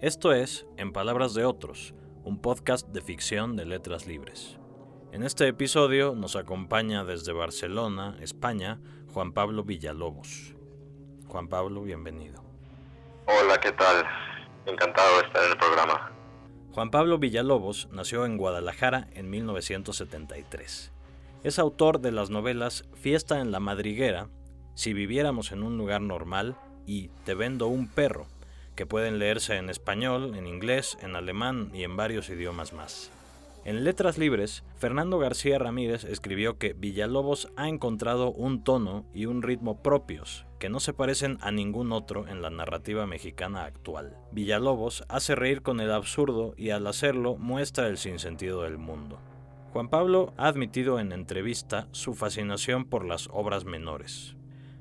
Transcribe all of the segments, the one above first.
Esto es En Palabras de Otros, un podcast de ficción de letras libres. En este episodio nos acompaña desde Barcelona, España, Juan Pablo Villalobos. Juan Pablo, bienvenido. Hola, ¿qué tal? Encantado de estar en el programa. Juan Pablo Villalobos nació en Guadalajara en 1973. Es autor de las novelas Fiesta en la Madriguera, Si viviéramos en un lugar normal y Te vendo un perro, que pueden leerse en español, en inglés, en alemán y en varios idiomas más. En Letras Libres, Fernando García Ramírez escribió que Villalobos ha encontrado un tono y un ritmo propios que no se parecen a ningún otro en la narrativa mexicana actual. Villalobos hace reír con el absurdo y al hacerlo muestra el sinsentido del mundo. Juan Pablo ha admitido en entrevista su fascinación por las obras menores.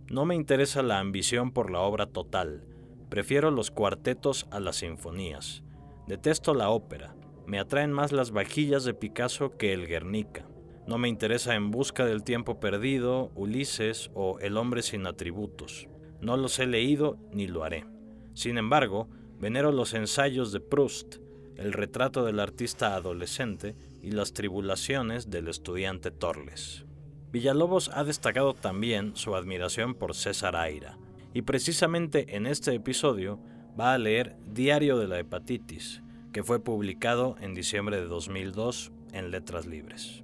No me interesa la ambición por la obra total, prefiero los cuartetos a las sinfonías. Detesto la ópera, me atraen más las vajillas de Picasso que el Guernica. No me interesa En Busca del Tiempo Perdido, Ulises o El Hombre sin Atributos. No los he leído ni lo haré. Sin embargo, venero los ensayos de Proust, el retrato del artista adolescente y las tribulaciones del estudiante Torles. Villalobos ha destacado también su admiración por César Aira, y precisamente en este episodio va a leer Diario de la Hepatitis, que fue publicado en diciembre de 2002 en Letras Libres.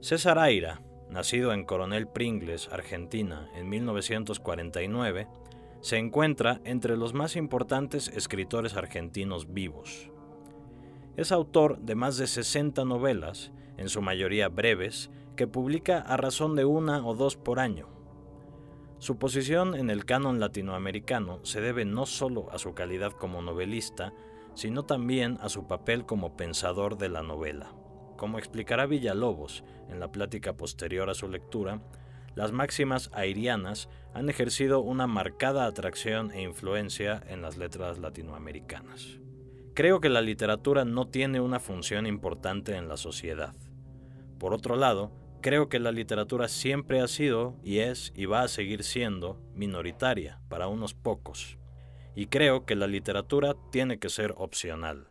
César Aira, nacido en Coronel Pringles, Argentina, en 1949, se encuentra entre los más importantes escritores argentinos vivos. Es autor de más de 60 novelas, en su mayoría breves, que publica a razón de una o dos por año. Su posición en el canon latinoamericano se debe no solo a su calidad como novelista, sino también a su papel como pensador de la novela. Como explicará Villalobos en la plática posterior a su lectura, las máximas airianas han ejercido una marcada atracción e influencia en las letras latinoamericanas. Creo que la literatura no tiene una función importante en la sociedad. Por otro lado, creo que la literatura siempre ha sido y es y va a seguir siendo minoritaria para unos pocos. Y creo que la literatura tiene que ser opcional.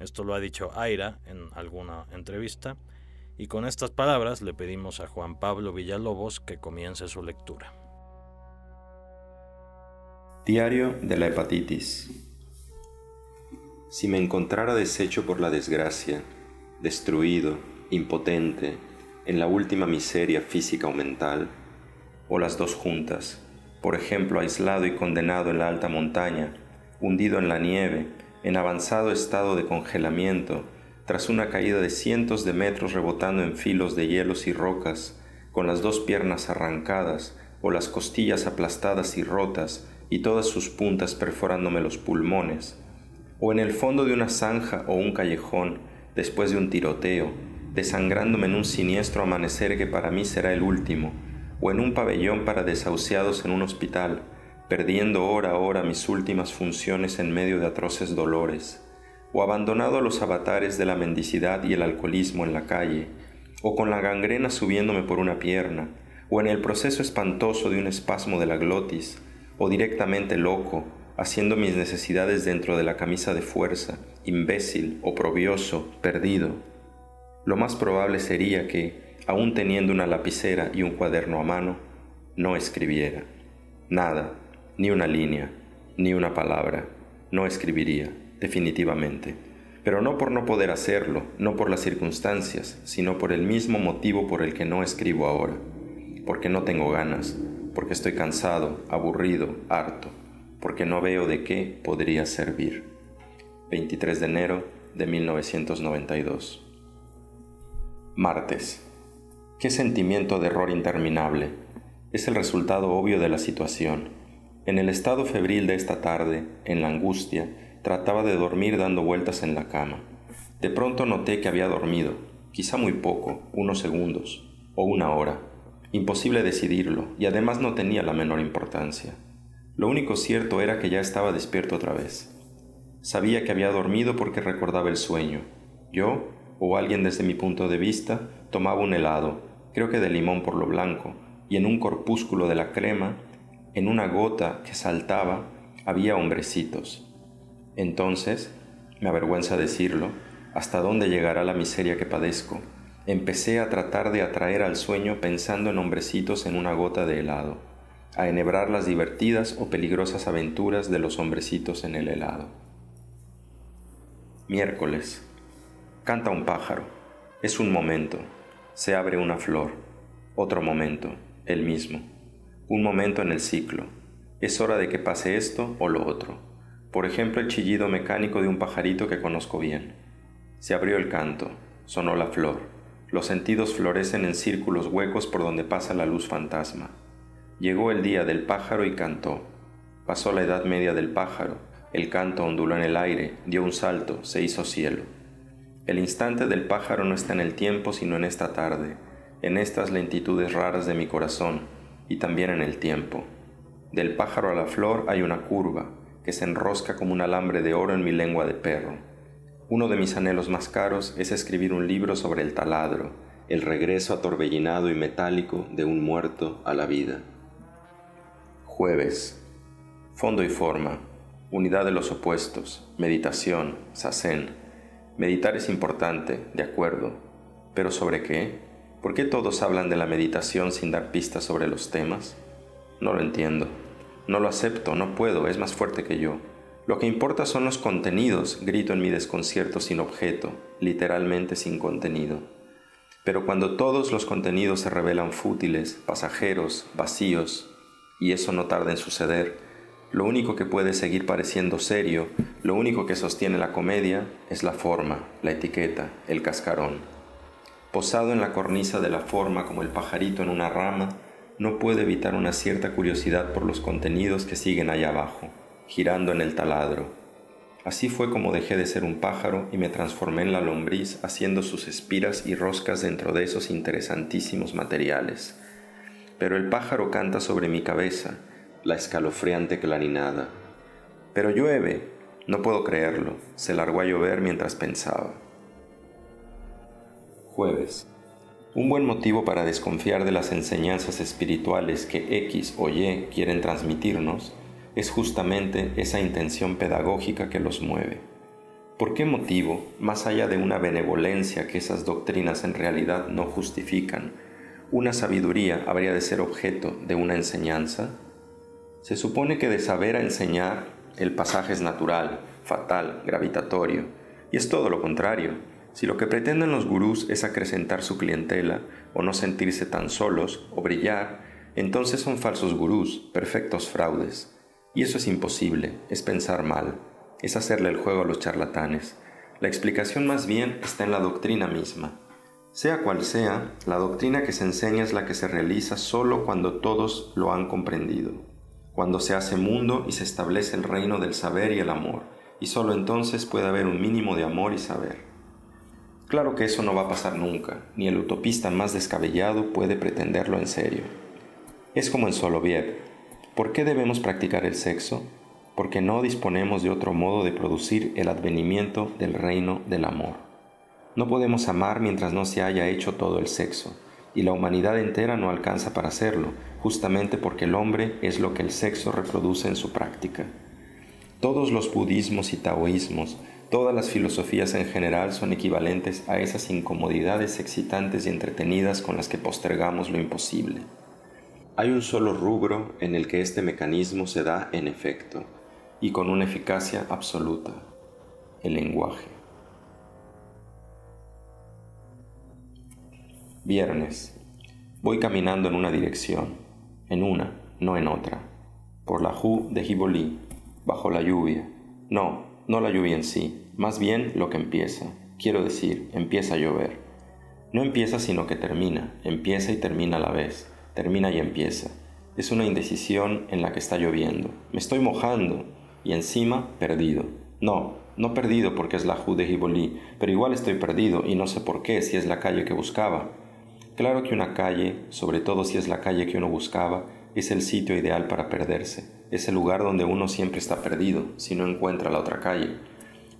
Esto lo ha dicho Aira en alguna entrevista. Y con estas palabras le pedimos a Juan Pablo Villalobos que comience su lectura. Diario de la hepatitis. Si me encontrara deshecho por la desgracia, destruido, impotente, en la última miseria física o mental, o las dos juntas, por ejemplo, aislado y condenado en la alta montaña, hundido en la nieve, en avanzado estado de congelamiento, tras una caída de cientos de metros rebotando en filos de hielos y rocas, con las dos piernas arrancadas, o las costillas aplastadas y rotas, y todas sus puntas perforándome los pulmones, o en el fondo de una zanja o un callejón, después de un tiroteo, desangrándome en un siniestro amanecer que para mí será el último, o en un pabellón para desahuciados en un hospital, perdiendo hora a hora mis últimas funciones en medio de atroces dolores, o abandonado a los avatares de la mendicidad y el alcoholismo en la calle, o con la gangrena subiéndome por una pierna, o en el proceso espantoso de un espasmo de la glotis, o directamente loco, haciendo mis necesidades dentro de la camisa de fuerza, imbécil, oprobioso, perdido. Lo más probable sería que, aun teniendo una lapicera y un cuaderno a mano, no escribiera. Nada, ni una línea, ni una palabra, no escribiría, definitivamente. Pero no por no poder hacerlo, no por las circunstancias, sino por el mismo motivo por el que no escribo ahora. Porque no tengo ganas, porque estoy cansado, aburrido, harto porque no veo de qué podría servir. 23 de enero de 1992. Martes. Qué sentimiento de error interminable. Es el resultado obvio de la situación. En el estado febril de esta tarde, en la angustia, trataba de dormir dando vueltas en la cama. De pronto noté que había dormido, quizá muy poco, unos segundos, o una hora. Imposible decidirlo, y además no tenía la menor importancia. Lo único cierto era que ya estaba despierto otra vez. Sabía que había dormido porque recordaba el sueño. Yo, o alguien desde mi punto de vista, tomaba un helado, creo que de limón por lo blanco, y en un corpúsculo de la crema, en una gota que saltaba, había hombrecitos. Entonces, me avergüenza decirlo, hasta dónde llegará la miseria que padezco. Empecé a tratar de atraer al sueño pensando en hombrecitos en una gota de helado, a enhebrar las divertidas o peligrosas aventuras de los hombrecitos en el helado. Miércoles. Canta un pájaro. Es un momento. Se abre una flor. Otro momento. El mismo. Un momento en el ciclo. Es hora de que pase esto o lo otro. Por ejemplo, el chillido mecánico de un pajarito que conozco bien. Se abrió el canto. Sonó la flor. Los sentidos florecen en círculos huecos por donde pasa la luz fantasma. Llegó el día del pájaro y cantó. Pasó la edad media del pájaro el canto onduló en el aire, dio un salto, se hizo cielo. El instante del pájaro no está en el tiempo, sino en esta tarde, en estas lentitudes raras de mi corazón, y también en el tiempo. Del pájaro a la flor hay una curva, que se enrosca como un alambre de oro en mi lengua de perro. Uno de mis anhelos más caros es escribir un libro sobre el taladro, el regreso atorbellinado y metálico de un muerto a la vida. Jueves. Fondo y forma unidad de los opuestos, meditación, sasen. Meditar es importante, de acuerdo, pero ¿sobre qué? ¿Por qué todos hablan de la meditación sin dar pistas sobre los temas? No lo entiendo. No lo acepto, no puedo, es más fuerte que yo. Lo que importa son los contenidos, grito en mi desconcierto sin objeto, literalmente sin contenido. Pero cuando todos los contenidos se revelan fútiles, pasajeros, vacíos, y eso no tarda en suceder, lo único que puede seguir pareciendo serio, lo único que sostiene la comedia, es la forma, la etiqueta, el cascarón. Posado en la cornisa de la forma como el pajarito en una rama, no puede evitar una cierta curiosidad por los contenidos que siguen allá abajo, girando en el taladro. Así fue como dejé de ser un pájaro y me transformé en la lombriz haciendo sus espiras y roscas dentro de esos interesantísimos materiales. Pero el pájaro canta sobre mi cabeza, la escalofriante clarinada. Pero llueve, no puedo creerlo, se largó a llover mientras pensaba. Jueves. Un buen motivo para desconfiar de las enseñanzas espirituales que X o Y quieren transmitirnos es justamente esa intención pedagógica que los mueve. ¿Por qué motivo, más allá de una benevolencia que esas doctrinas en realidad no justifican, una sabiduría habría de ser objeto de una enseñanza? Se supone que de saber a enseñar el pasaje es natural, fatal, gravitatorio, y es todo lo contrario. Si lo que pretenden los gurús es acrecentar su clientela, o no sentirse tan solos, o brillar, entonces son falsos gurús, perfectos fraudes. Y eso es imposible, es pensar mal, es hacerle el juego a los charlatanes. La explicación más bien está en la doctrina misma. Sea cual sea, la doctrina que se enseña es la que se realiza solo cuando todos lo han comprendido cuando se hace mundo y se establece el reino del saber y el amor, y solo entonces puede haber un mínimo de amor y saber. Claro que eso no va a pasar nunca, ni el utopista más descabellado puede pretenderlo en serio. Es como en Soloviev. ¿Por qué debemos practicar el sexo? Porque no disponemos de otro modo de producir el advenimiento del reino del amor. No podemos amar mientras no se haya hecho todo el sexo, y la humanidad entera no alcanza para hacerlo, justamente porque el hombre es lo que el sexo reproduce en su práctica. Todos los budismos y taoísmos, todas las filosofías en general son equivalentes a esas incomodidades excitantes y entretenidas con las que postergamos lo imposible. Hay un solo rubro en el que este mecanismo se da en efecto, y con una eficacia absoluta, el lenguaje. Viernes. Voy caminando en una dirección en una, no en otra, por la Ju de Gibolí, bajo la lluvia. No, no la lluvia en sí, más bien lo que empieza, quiero decir, empieza a llover. No empieza sino que termina, empieza y termina a la vez, termina y empieza. Es una indecisión en la que está lloviendo. Me estoy mojando y encima perdido. No, no perdido porque es la Ju de Gibolí, pero igual estoy perdido y no sé por qué si es la calle que buscaba. Claro que una calle, sobre todo si es la calle que uno buscaba, es el sitio ideal para perderse, es el lugar donde uno siempre está perdido si no encuentra la otra calle.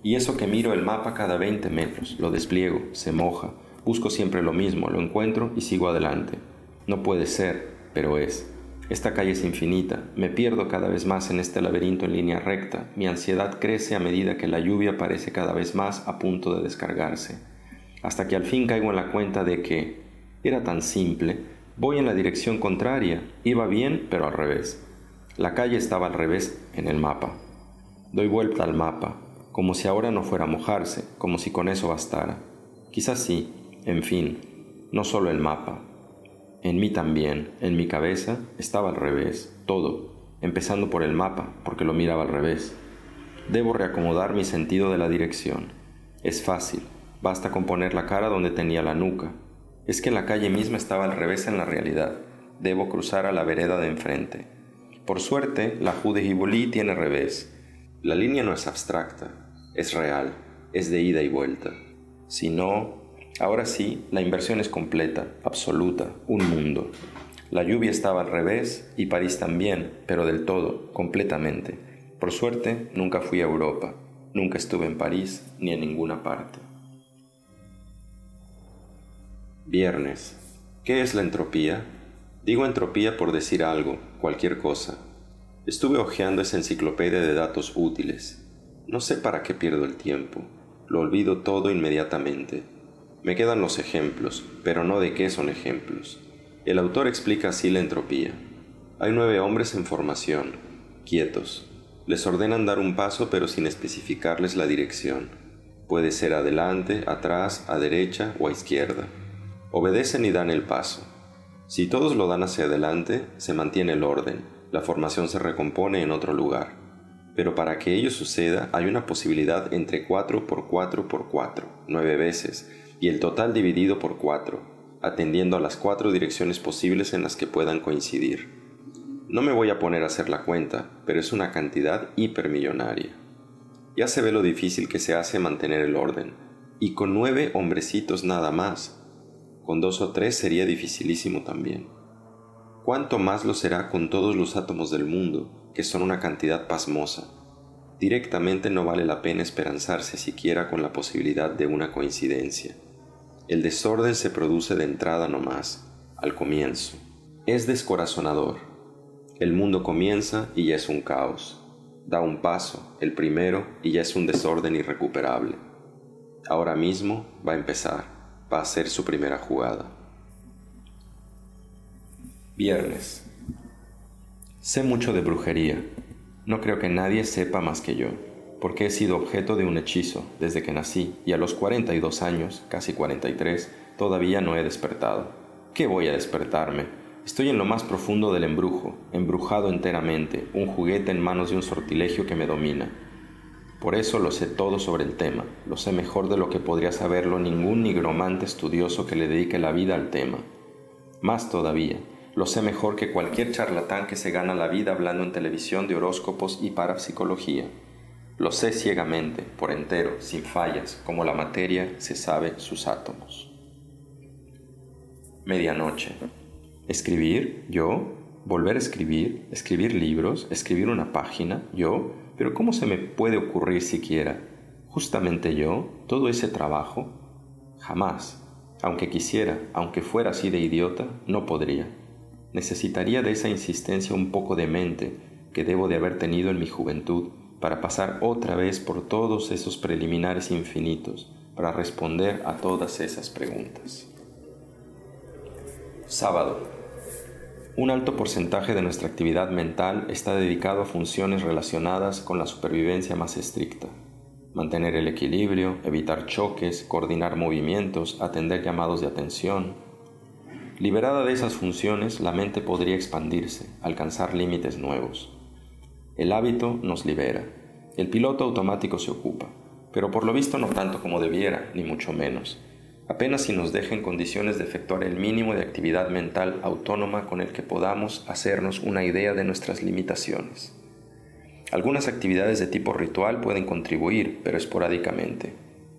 Y eso que miro el mapa cada 20 metros, lo despliego, se moja, busco siempre lo mismo, lo encuentro y sigo adelante. No puede ser, pero es. Esta calle es infinita, me pierdo cada vez más en este laberinto en línea recta, mi ansiedad crece a medida que la lluvia parece cada vez más a punto de descargarse, hasta que al fin caigo en la cuenta de que era tan simple, voy en la dirección contraria, iba bien pero al revés. La calle estaba al revés en el mapa. Doy vuelta al mapa, como si ahora no fuera a mojarse, como si con eso bastara. Quizás sí, en fin, no solo el mapa, en mí también, en mi cabeza, estaba al revés, todo, empezando por el mapa, porque lo miraba al revés. Debo reacomodar mi sentido de la dirección. Es fácil, basta con poner la cara donde tenía la nuca. Es que la calle misma estaba al revés en la realidad. Debo cruzar a la vereda de enfrente. Por suerte, la Jude tiene revés. La línea no es abstracta, es real, es de ida y vuelta. Si no, Ahora sí, la inversión es completa, absoluta, un mundo. La lluvia estaba al revés y París también, pero del todo, completamente. Por suerte, nunca fui a Europa, nunca estuve en París ni en ninguna parte. Viernes. ¿Qué es la entropía? Digo entropía por decir algo, cualquier cosa. Estuve hojeando esa enciclopedia de datos útiles. No sé para qué pierdo el tiempo. Lo olvido todo inmediatamente me quedan los ejemplos, pero no de qué son ejemplos. El autor explica así la entropía. Hay nueve hombres en formación, quietos. Les ordenan dar un paso pero sin especificarles la dirección. Puede ser adelante, atrás, a derecha o a izquierda. Obedecen y dan el paso. Si todos lo dan hacia adelante, se mantiene el orden, la formación se recompone en otro lugar. Pero para que ello suceda hay una posibilidad entre 4 por 4 por 4, nueve veces, y el total dividido por 4, atendiendo a las cuatro direcciones posibles en las que puedan coincidir. No me voy a poner a hacer la cuenta, pero es una cantidad hipermillonaria. Ya se ve lo difícil que se hace mantener el orden, y con nueve hombrecitos nada más. Con dos o tres sería dificilísimo también. ¿Cuánto más lo será con todos los átomos del mundo, que son una cantidad pasmosa? Directamente no vale la pena esperanzarse siquiera con la posibilidad de una coincidencia. El desorden se produce de entrada nomás, al comienzo. Es descorazonador. El mundo comienza y ya es un caos. Da un paso, el primero, y ya es un desorden irrecuperable. Ahora mismo va a empezar, va a ser su primera jugada. Viernes. Sé mucho de brujería. No creo que nadie sepa más que yo porque he sido objeto de un hechizo desde que nací y a los 42 años, casi 43, todavía no he despertado. ¿Qué voy a despertarme? Estoy en lo más profundo del embrujo, embrujado enteramente, un juguete en manos de un sortilegio que me domina. Por eso lo sé todo sobre el tema, lo sé mejor de lo que podría saberlo ningún nigromante estudioso que le dedique la vida al tema. Más todavía, lo sé mejor que cualquier charlatán que se gana la vida hablando en televisión de horóscopos y parapsicología. Lo sé ciegamente, por entero, sin fallas, como la materia se sabe sus átomos. Medianoche. ¿Escribir? ¿Yo? ¿Volver a escribir? ¿Escribir libros? ¿Escribir una página? ¿Yo? Pero ¿cómo se me puede ocurrir siquiera? ¿Justamente yo? ¿Todo ese trabajo? Jamás. Aunque quisiera, aunque fuera así de idiota, no podría. Necesitaría de esa insistencia un poco de mente que debo de haber tenido en mi juventud para pasar otra vez por todos esos preliminares infinitos, para responder a todas esas preguntas. Sábado. Un alto porcentaje de nuestra actividad mental está dedicado a funciones relacionadas con la supervivencia más estricta. Mantener el equilibrio, evitar choques, coordinar movimientos, atender llamados de atención. Liberada de esas funciones, la mente podría expandirse, alcanzar límites nuevos. El hábito nos libera. El piloto automático se ocupa, pero por lo visto no tanto como debiera, ni mucho menos. Apenas si nos deja en condiciones de efectuar el mínimo de actividad mental autónoma con el que podamos hacernos una idea de nuestras limitaciones. Algunas actividades de tipo ritual pueden contribuir, pero esporádicamente.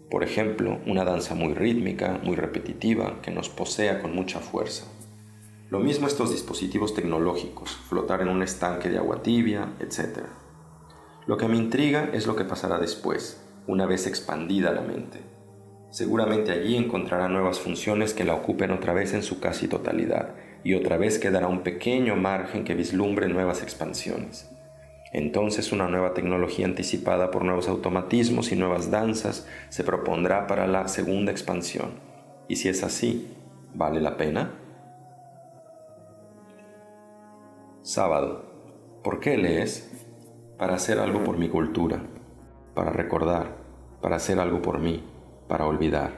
Por ejemplo, una danza muy rítmica, muy repetitiva, que nos posea con mucha fuerza. Lo mismo estos dispositivos tecnológicos, flotar en un estanque de agua tibia, etc. Lo que me intriga es lo que pasará después, una vez expandida la mente. Seguramente allí encontrará nuevas funciones que la ocupen otra vez en su casi totalidad, y otra vez quedará un pequeño margen que vislumbre nuevas expansiones. Entonces una nueva tecnología anticipada por nuevos automatismos y nuevas danzas se propondrá para la segunda expansión. Y si es así, ¿vale la pena? Sábado. ¿Por qué lees? Para hacer algo por mi cultura, para recordar, para hacer algo por mí, para olvidar.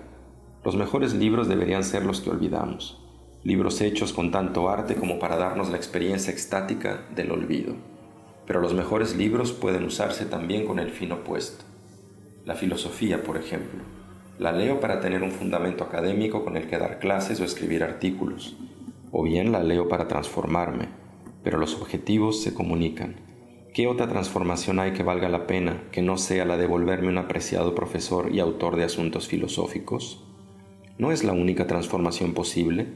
Los mejores libros deberían ser los que olvidamos, libros hechos con tanto arte como para darnos la experiencia extática del olvido. Pero los mejores libros pueden usarse también con el fin opuesto. La filosofía, por ejemplo. La leo para tener un fundamento académico con el que dar clases o escribir artículos. O bien la leo para transformarme, pero los objetivos se comunican. ¿Qué otra transformación hay que valga la pena que no sea la de volverme un apreciado profesor y autor de asuntos filosóficos? ¿No es la única transformación posible?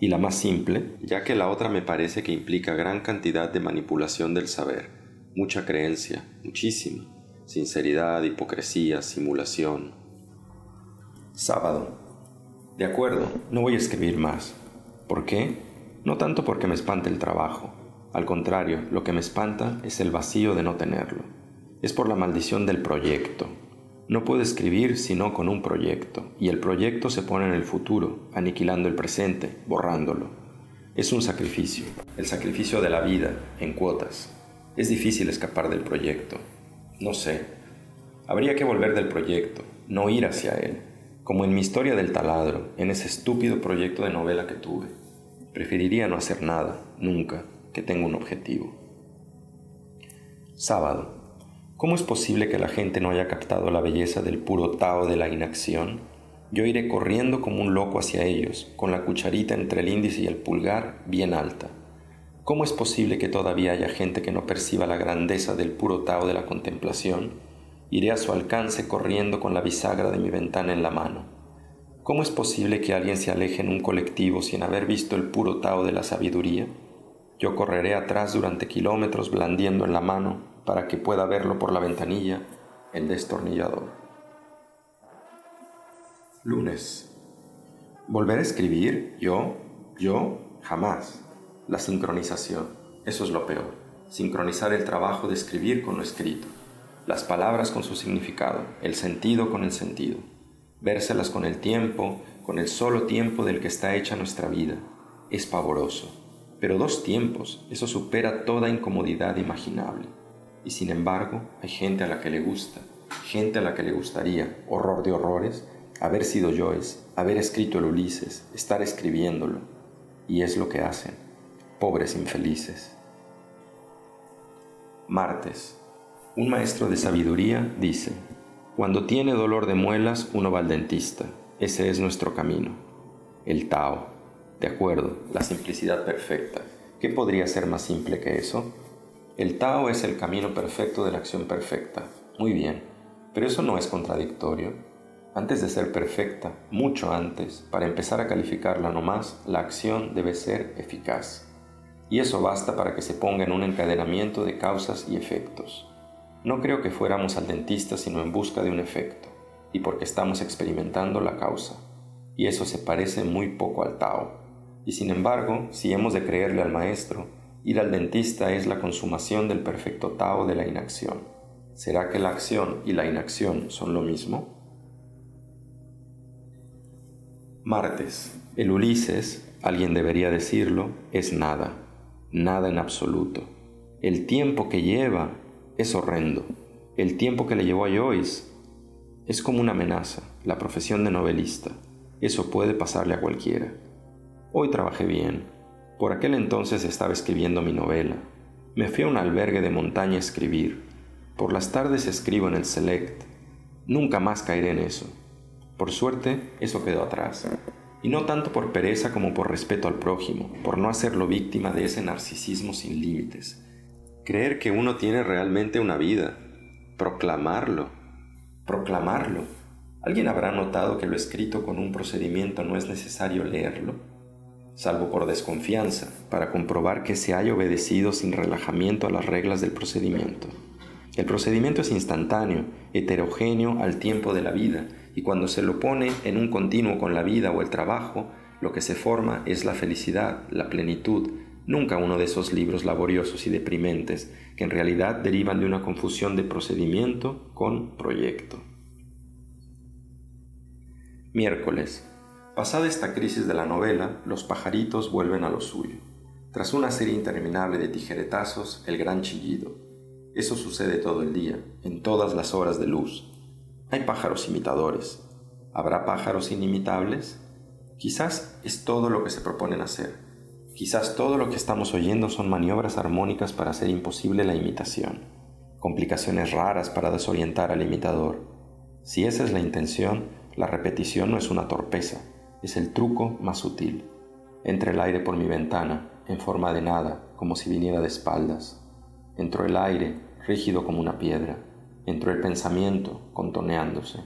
Y la más simple, ya que la otra me parece que implica gran cantidad de manipulación del saber, mucha creencia, muchísima, sinceridad, hipocresía, simulación. Sábado. De acuerdo, no voy a escribir más. ¿Por qué? No tanto porque me espante el trabajo. Al contrario, lo que me espanta es el vacío de no tenerlo. Es por la maldición del proyecto, no puedo escribir sino con un proyecto, y el proyecto se pone en el futuro, aniquilando el presente, borrándolo. Es un sacrificio, el sacrificio de la vida, en cuotas. Es difícil escapar del proyecto. No sé. Habría que volver del proyecto, no ir hacia él, como en mi historia del taladro, en ese estúpido proyecto de novela que tuve. Preferiría no hacer nada, nunca, que tenga un objetivo. Sábado, ¿Cómo es posible que la gente no haya captado la belleza del puro Tao de la inacción? Yo iré corriendo como un loco hacia ellos, con la cucharita entre el índice y el pulgar bien alta. ¿Cómo es posible que todavía haya gente que no perciba la grandeza del puro Tao de la contemplación? Iré a su alcance corriendo con la bisagra de mi ventana en la mano. ¿Cómo es posible que alguien se aleje en un colectivo sin haber visto el puro Tao de la sabiduría? Yo correré atrás durante kilómetros blandiendo en la mano para que pueda verlo por la ventanilla el destornillador. Lunes. ¿Volver a escribir? ¿Yo? ¿Yo? Jamás. La sincronización. Eso es lo peor. Sincronizar el trabajo de escribir con lo escrito. Las palabras con su significado, el sentido con el sentido. Vérselas con el tiempo, con el solo tiempo del que está hecha nuestra vida. Es pavoroso. Pero dos tiempos, eso supera toda incomodidad imaginable. Y sin embargo, hay gente a la que le gusta, gente a la que le gustaría, horror de horrores, haber sido Joyce, haber escrito el Ulises, estar escribiéndolo. Y es lo que hacen, pobres infelices. Martes. Un maestro de sabiduría dice, cuando tiene dolor de muelas uno va al dentista, ese es nuestro camino. El Tao. De acuerdo, la simplicidad perfecta. ¿Qué podría ser más simple que eso? El Tao es el camino perfecto de la acción perfecta. Muy bien, pero eso no es contradictorio. Antes de ser perfecta, mucho antes, para empezar a calificarla nomás, la acción debe ser eficaz. Y eso basta para que se ponga en un encadenamiento de causas y efectos. No creo que fuéramos al dentista sino en busca de un efecto, y porque estamos experimentando la causa. Y eso se parece muy poco al Tao. Y sin embargo, si hemos de creerle al maestro, Ir al dentista es la consumación del perfecto Tao de la inacción. ¿Será que la acción y la inacción son lo mismo? Martes. El Ulises, alguien debería decirlo, es nada, nada en absoluto. El tiempo que lleva es horrendo. El tiempo que le llevó a Joyce es como una amenaza, la profesión de novelista. Eso puede pasarle a cualquiera. Hoy trabajé bien, por aquel entonces estaba escribiendo mi novela. Me fui a un albergue de montaña a escribir. Por las tardes escribo en el Select. Nunca más caeré en eso. Por suerte, eso quedó atrás. Y no tanto por pereza como por respeto al prójimo, por no hacerlo víctima de ese narcisismo sin límites. Creer que uno tiene realmente una vida. Proclamarlo. Proclamarlo. ¿Alguien habrá notado que lo escrito con un procedimiento no es necesario leerlo? Salvo por desconfianza, para comprobar que se haya obedecido sin relajamiento a las reglas del procedimiento. El procedimiento es instantáneo, heterogéneo al tiempo de la vida, y cuando se lo pone en un continuo con la vida o el trabajo, Lo que se forma es la felicidad, la plenitud, nunca uno de esos libros laboriosos y deprimentes que en realidad derivan de una confusión de procedimiento con proyecto. Miércoles. Pasada esta crisis de la novela, los pajaritos vuelven a lo suyo. Tras una serie interminable de tijeretazos, el gran chillido. Eso sucede todo el día, en todas las horas de luz. Hay pájaros imitadores. ¿Habrá pájaros inimitables? Quizás es todo lo que se proponen hacer. Quizás todo lo que estamos oyendo son maniobras armónicas para hacer imposible la imitación, complicaciones raras para desorientar al imitador. Si esa es la intención, la repetición no es una torpeza, es el truco más sutil. Entra el aire por mi ventana, en forma de nada, como si viniera de espaldas. Entró el aire, rígido como una piedra. Entró el pensamiento, contoneándose.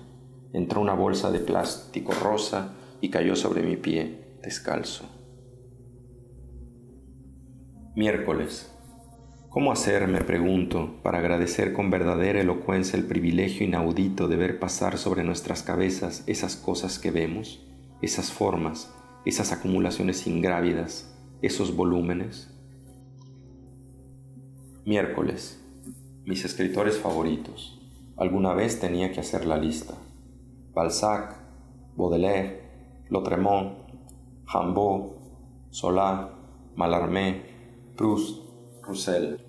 Entró una bolsa de plástico rosa y cayó sobre mi pie, descalzo. Miércoles. ¿Cómo hacer, me pregunto, para agradecer con verdadera elocuencia el privilegio inaudito de ver pasar sobre nuestras cabezas esas cosas que vemos, esas formas, esas acumulaciones ingrávidas, esos volúmenes? Miércoles. Mis escritores favoritos. Alguna vez tenía que hacer la lista. Balzac, Baudelaire, Lautremont, Rimbaud, Solá, Mallarmé, Proust, Roussel.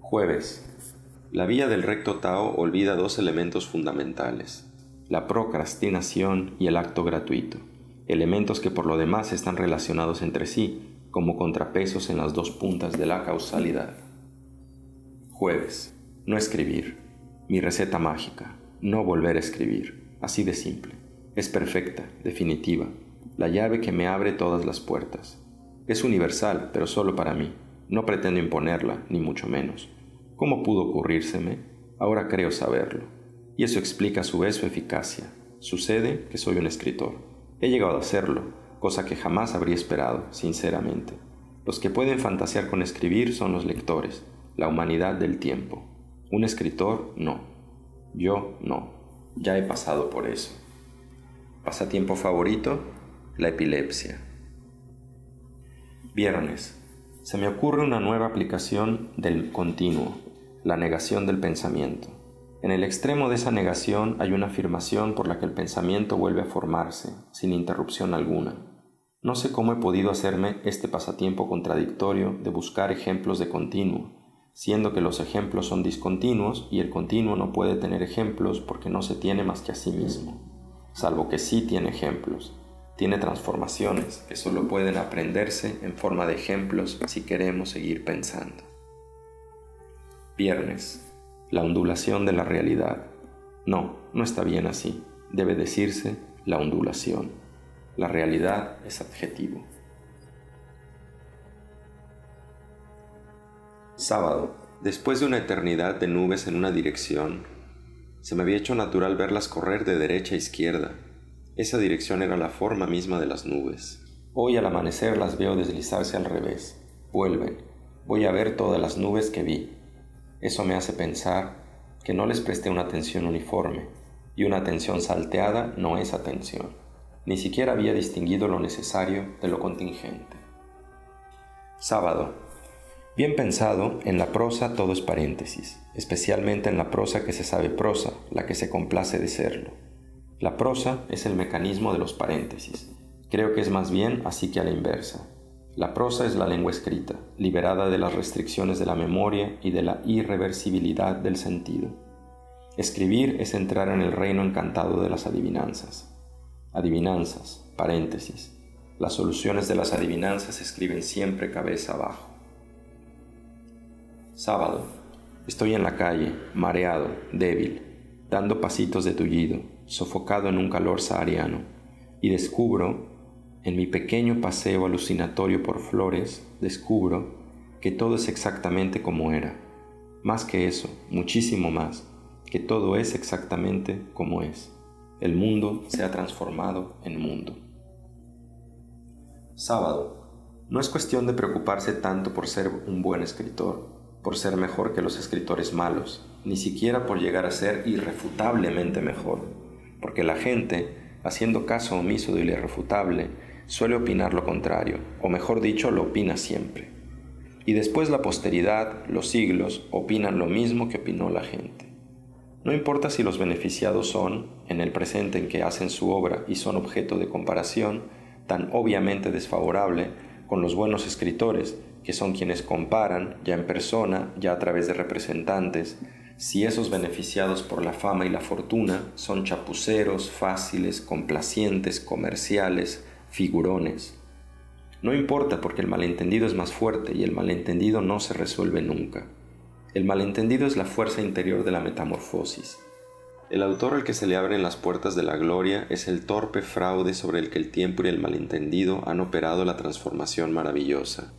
Jueves. La vía del recto Tao olvida dos elementos fundamentales, la procrastinación y el acto gratuito, elementos que por lo demás están relacionados entre sí como contrapesos en las dos puntas de la causalidad. Jueves. No escribir. Mi receta mágica. No volver a escribir. Así de simple. Es perfecta, definitiva, la llave que me abre todas las puertas. Es universal, pero solo para mí. No pretendo imponerla, ni mucho menos. ¿Cómo pudo ocurrírseme? Ahora creo saberlo. Y eso explica a su vez su eficacia. Sucede que soy un escritor. He llegado a serlo, cosa que jamás habría esperado, sinceramente. Los que pueden fantasear con escribir son los lectores, la humanidad del tiempo. Un escritor, no. Yo, no. Ya he pasado por eso. Pasatiempo favorito, la epilepsia. Viernes. Se me ocurre una nueva aplicación del continuo, la negación del pensamiento. En el extremo de esa negación hay una afirmación por la que el pensamiento vuelve a formarse, sin interrupción alguna. No sé cómo he podido hacerme este pasatiempo contradictorio de buscar ejemplos de continuo, siendo que los ejemplos son discontinuos y el continuo no puede tener ejemplos porque no se tiene más que a sí mismo salvo que sí tiene ejemplos. Tiene transformaciones que solo pueden aprenderse en forma de ejemplos si queremos seguir pensando. Viernes. La ondulación de la realidad. No, no está bien así. Debe decirse la ondulación. La realidad es adjetivo. Sábado. Después de una eternidad de nubes en una dirección, se me había hecho natural verlas correr de derecha a izquierda. Esa dirección era la forma misma de las nubes. Hoy al amanecer las veo deslizarse al revés. Vuelven. Voy a ver todas las nubes que vi. Eso me hace pensar que no les presté una atención uniforme, y una atención salteada no es atención. Ni siquiera había distinguido lo necesario de lo contingente. Sábado, Bien pensado, en la prosa todo es paréntesis, especialmente en la prosa que se sabe prosa, la que se complace de serlo. La prosa es el mecanismo de los paréntesis. Creo que es más bien así que a la inversa. La prosa es la lengua escrita, liberada de las restricciones de la memoria y de la irreversibilidad del sentido. Escribir es entrar en el reino encantado de las adivinanzas. Adivinanzas, paréntesis. Las soluciones de las adivinanzas se escriben siempre cabeza abajo. Sábado. Estoy en la calle, mareado, débil, dando pasitos de tullido, sofocado en un calor sahariano, y descubro, en mi pequeño paseo alucinatorio por flores, descubro que todo es exactamente como era. Más que eso, muchísimo más, que todo es exactamente como es. El mundo se ha transformado en mundo. Sábado. No es cuestión de preocuparse tanto por ser un buen escritor por ser mejor que los escritores malos, ni siquiera por llegar a ser irrefutablemente mejor, porque la gente haciendo caso omiso de lo irrefutable, suele opinar lo contrario, o mejor dicho, lo opina siempre. Y después la posteridad, los siglos, opinan lo mismo que opinó la gente. No importa si los beneficiados son, en el presente en que hacen su obra y son objeto de comparación, tan obviamente desfavorable, con los buenos escritores, que son quienes comparan, ya en persona, ya a través de representantes, si esos beneficiados por la fama y la fortuna son chapuceros, fáciles, complacientes, comerciales, figurones. No importa porque el malentendido es más fuerte y el malentendido no se resuelve nunca. El malentendido es la fuerza interior de la metamorfosis. El autor al que se le abren las puertas de la gloria es el torpe fraude sobre el que el tiempo y el malentendido han operado la transformación maravillosa.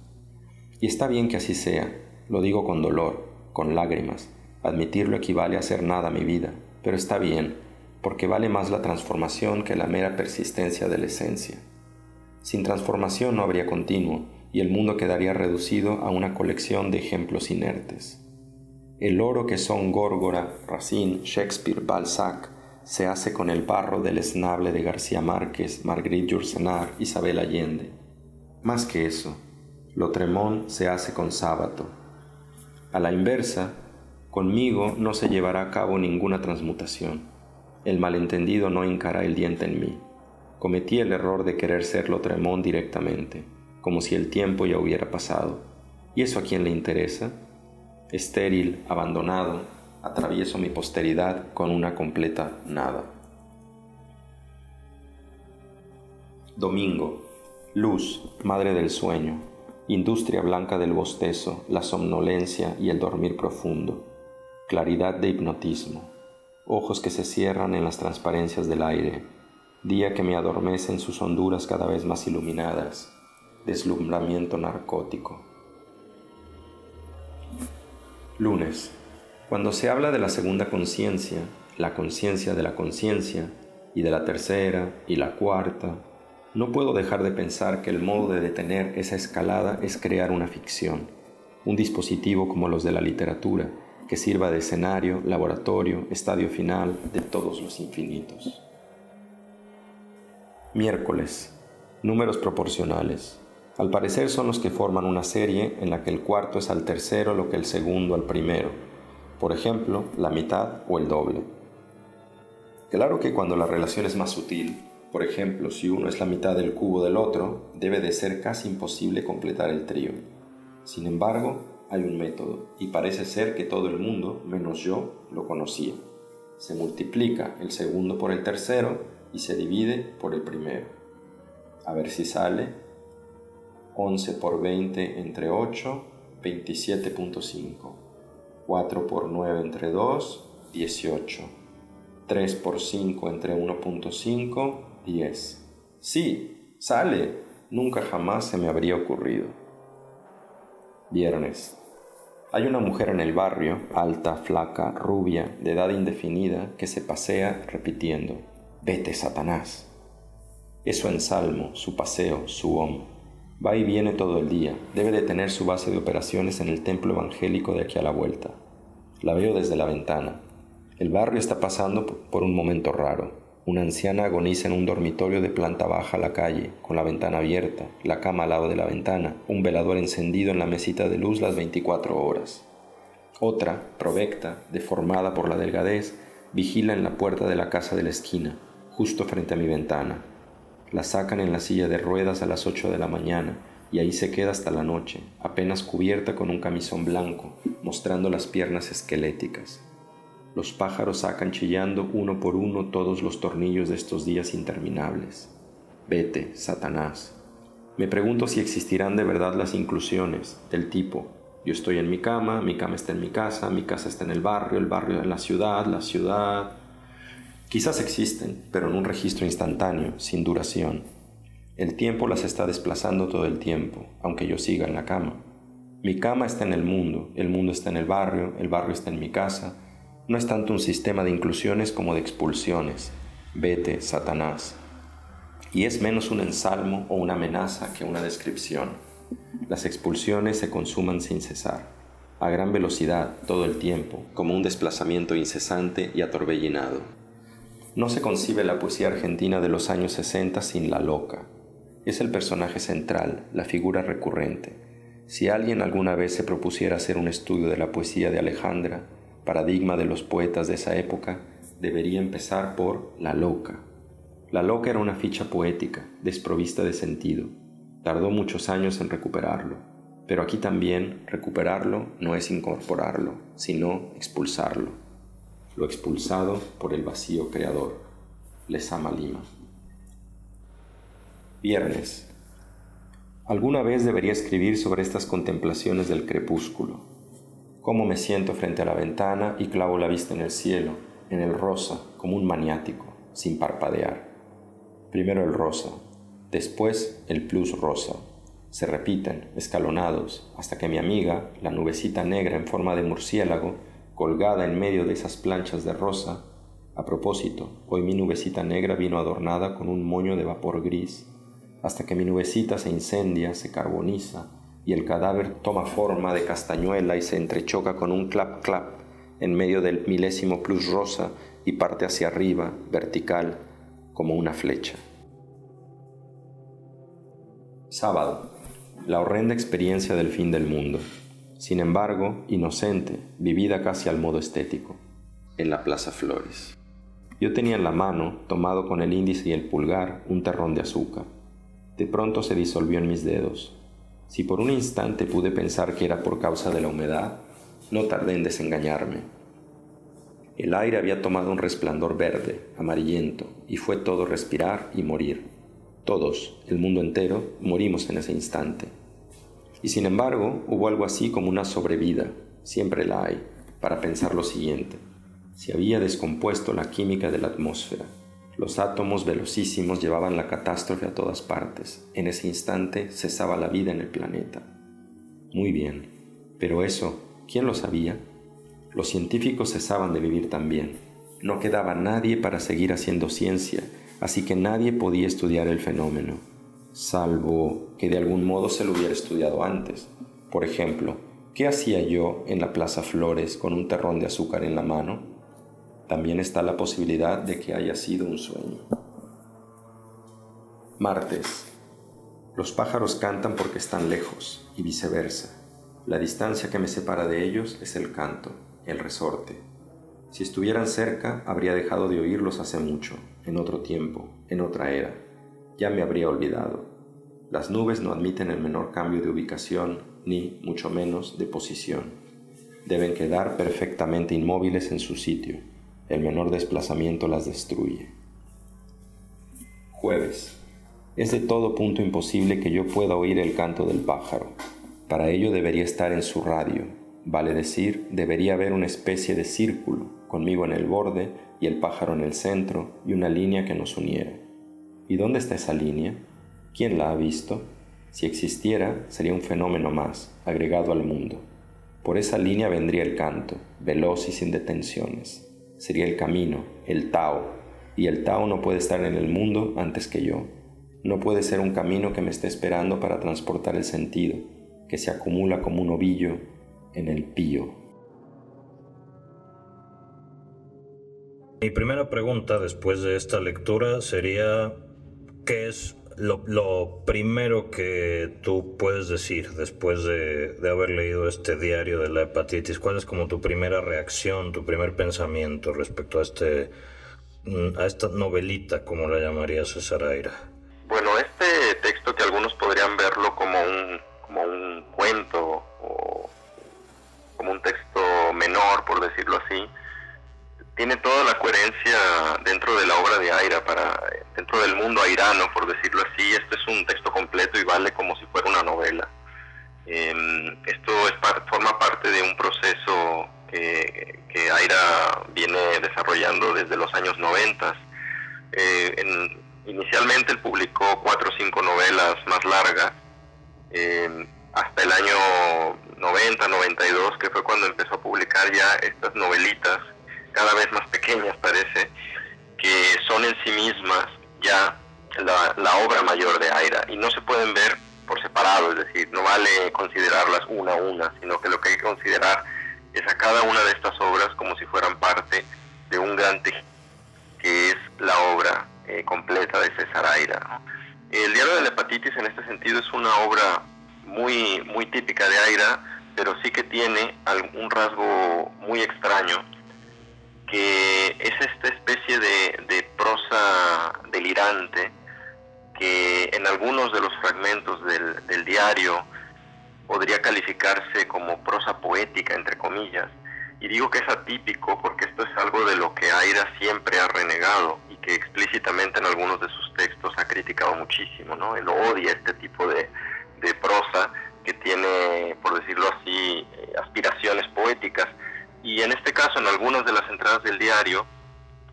Y está bien que así sea, lo digo con dolor, con lágrimas. Admitirlo equivale a hacer nada a mi vida, pero está bien, porque vale más la transformación que la mera persistencia de la esencia. Sin transformación no habría continuo, y el mundo quedaría reducido a una colección de ejemplos inertes. El oro que son Górgora, Racine, Shakespeare, Balzac, se hace con el barro del esnable de García Márquez, Marguerite Yourcenar, Isabel Allende. Más que eso, lo tremón se hace con sábato. A la inversa, conmigo no se llevará a cabo ninguna transmutación. El malentendido no hincará el diente en mí. Cometí el error de querer ser lo tremón directamente, como si el tiempo ya hubiera pasado. ¿Y eso a quién le interesa? Estéril, abandonado, atravieso mi posteridad con una completa nada. Domingo. Luz, madre del sueño, industria blanca del bostezo, la somnolencia y el dormir profundo, claridad de hipnotismo, ojos que se cierran en las transparencias del aire, día que me adormece en sus honduras cada vez más iluminadas, deslumbramiento narcótico. Lunes. Cuando se habla de la segunda conciencia, la conciencia de la conciencia, y de la tercera y la cuarta, no puedo dejar de pensar que el modo de detener esa escalada es crear una ficción, un dispositivo como los de la literatura, que sirva de escenario, laboratorio, estadio final de todos los infinitos. Miércoles. Números proporcionales. Al parecer son los que forman una serie en la que el cuarto es al tercero lo que el segundo al primero. Por ejemplo, la mitad o el doble. Claro que cuando la relación es más sutil, por ejemplo, si uno es la mitad del cubo del otro, debe de ser casi imposible completar el trío. Sin embargo, hay un método, y parece ser que todo el mundo, menos yo, lo conocía. Se multiplica el segundo por el tercero y se divide por el primero. A ver si sale. 11 por 20 entre 8, 27.5. 4 por 9 entre 2, 18. 3 por 5 entre 1.5, 10. Sí, sale. Nunca jamás se me habría ocurrido. Viernes. Hay una mujer en el barrio, alta, flaca, rubia, de edad indefinida, que se pasea repitiendo, Vete, Satanás. Es su ensalmo, su paseo, su om. Va y viene todo el día. Debe de tener su base de operaciones en el templo evangélico de aquí a la vuelta. La veo desde la ventana. El barrio está pasando por un momento raro. Una anciana agoniza en un dormitorio de planta baja a la calle, con la ventana abierta, la cama al lado de la ventana, un velador encendido en la mesita de luz las 24 horas. Otra, provecta, deformada por la delgadez, vigila en la puerta de la casa de la esquina, justo frente a mi ventana. La sacan en la silla de ruedas a las 8 de la mañana y ahí se queda hasta la noche, apenas cubierta con un camisón blanco, mostrando las piernas esqueléticas. Los pájaros sacan chillando uno por uno todos los tornillos de estos días interminables. Vete, Satanás. Me pregunto si existirán de verdad las inclusiones del tipo, yo estoy en mi cama, mi cama está en mi casa, mi casa está en el barrio, el barrio en la ciudad, la ciudad. Quizás existen, pero en un registro instantáneo, sin duración. El tiempo las está desplazando todo el tiempo, aunque yo siga en la cama. Mi cama está en el mundo, el mundo está en el barrio, el barrio está en mi casa, no es tanto un sistema de inclusiones como de expulsiones. Vete, Satanás. Y es menos un ensalmo o una amenaza que una descripción. Las expulsiones se consuman sin cesar, a gran velocidad todo el tiempo, como un desplazamiento incesante y atorbellinado. No se concibe la poesía argentina de los años 60 sin la loca. Es el personaje central, la figura recurrente. Si alguien alguna vez se propusiera hacer un estudio de la poesía de Alejandra, paradigma de los poetas de esa época, debería empezar por La loca. La loca era una ficha poética, desprovista de sentido. Tardó muchos años en recuperarlo, pero aquí también recuperarlo no es incorporarlo, sino expulsarlo lo expulsado por el vacío creador. Les ama Lima. Viernes. Alguna vez debería escribir sobre estas contemplaciones del crepúsculo. Cómo me siento frente a la ventana y clavo la vista en el cielo, en el rosa, como un maniático, sin parpadear. Primero el rosa, después el plus rosa. Se repiten, escalonados, hasta que mi amiga, la nubecita negra en forma de murciélago, colgada en medio de esas planchas de rosa. A propósito, hoy mi nubecita negra vino adornada con un moño de vapor gris, hasta que mi nubecita se incendia, se carboniza, y el cadáver toma forma de castañuela y se entrechoca con un clap clap en medio del milésimo plus rosa y parte hacia arriba, vertical, como una flecha. Sábado. La horrenda experiencia del fin del mundo sin embargo, inocente, vivida casi al modo estético, en la Plaza Flores. Yo tenía en la mano, tomado con el índice y el pulgar, un terrón de azúcar. De pronto se disolvió en mis dedos. Si por un instante pude pensar que era por causa de la humedad, no tardé en desengañarme. El aire había tomado un resplandor verde, amarillento, y fue todo respirar y morir. Todos, el mundo entero, morimos en ese instante. Y sin embargo, hubo algo así como una sobrevida, siempre la hay, para pensar lo siguiente. Se había descompuesto la química de la atmósfera. Los átomos velocísimos llevaban la catástrofe a todas partes. En ese instante cesaba la vida en el planeta. Muy bien, pero eso, ¿quién lo sabía? Los científicos cesaban de vivir también. No quedaba nadie para seguir haciendo ciencia, así que nadie podía estudiar el fenómeno salvo que de algún modo se lo hubiera estudiado antes. Por ejemplo, ¿qué hacía yo en la Plaza Flores con un terrón de azúcar en la mano? También está la posibilidad de que haya sido un sueño. Martes. Los pájaros cantan porque están lejos y viceversa. La distancia que me separa de ellos es el canto, el resorte. Si estuvieran cerca, habría dejado de oírlos hace mucho, en otro tiempo, en otra era ya me habría olvidado. Las nubes no admiten el menor cambio de ubicación ni, mucho menos, de posición. Deben quedar perfectamente inmóviles en su sitio. El menor desplazamiento las destruye. Jueves. Es de todo punto imposible que yo pueda oír el canto del pájaro. Para ello debería estar en su radio, vale decir, debería haber una especie de círculo, conmigo en el borde y el pájaro en el centro y una línea que nos uniera. ¿Y dónde está esa línea? ¿Quién la ha visto? Si existiera, sería un fenómeno más, agregado al mundo. Por esa línea vendría el canto, veloz y sin detenciones. Sería el camino, el Tao, y el Tao no puede estar en el mundo antes que yo. No puede ser un camino que me esté esperando para transportar el sentido, que se acumula como un ovillo en el pío. Mi primera pregunta después de esta lectura sería ¿qué es lo, primero que tú puedes decir después de, haber leído este diario de la hepatitis? ¿Cuál es como tu primera reacción, tu primer pensamiento respecto a, este, mm, a esta novelita, como la llamaría César Aira?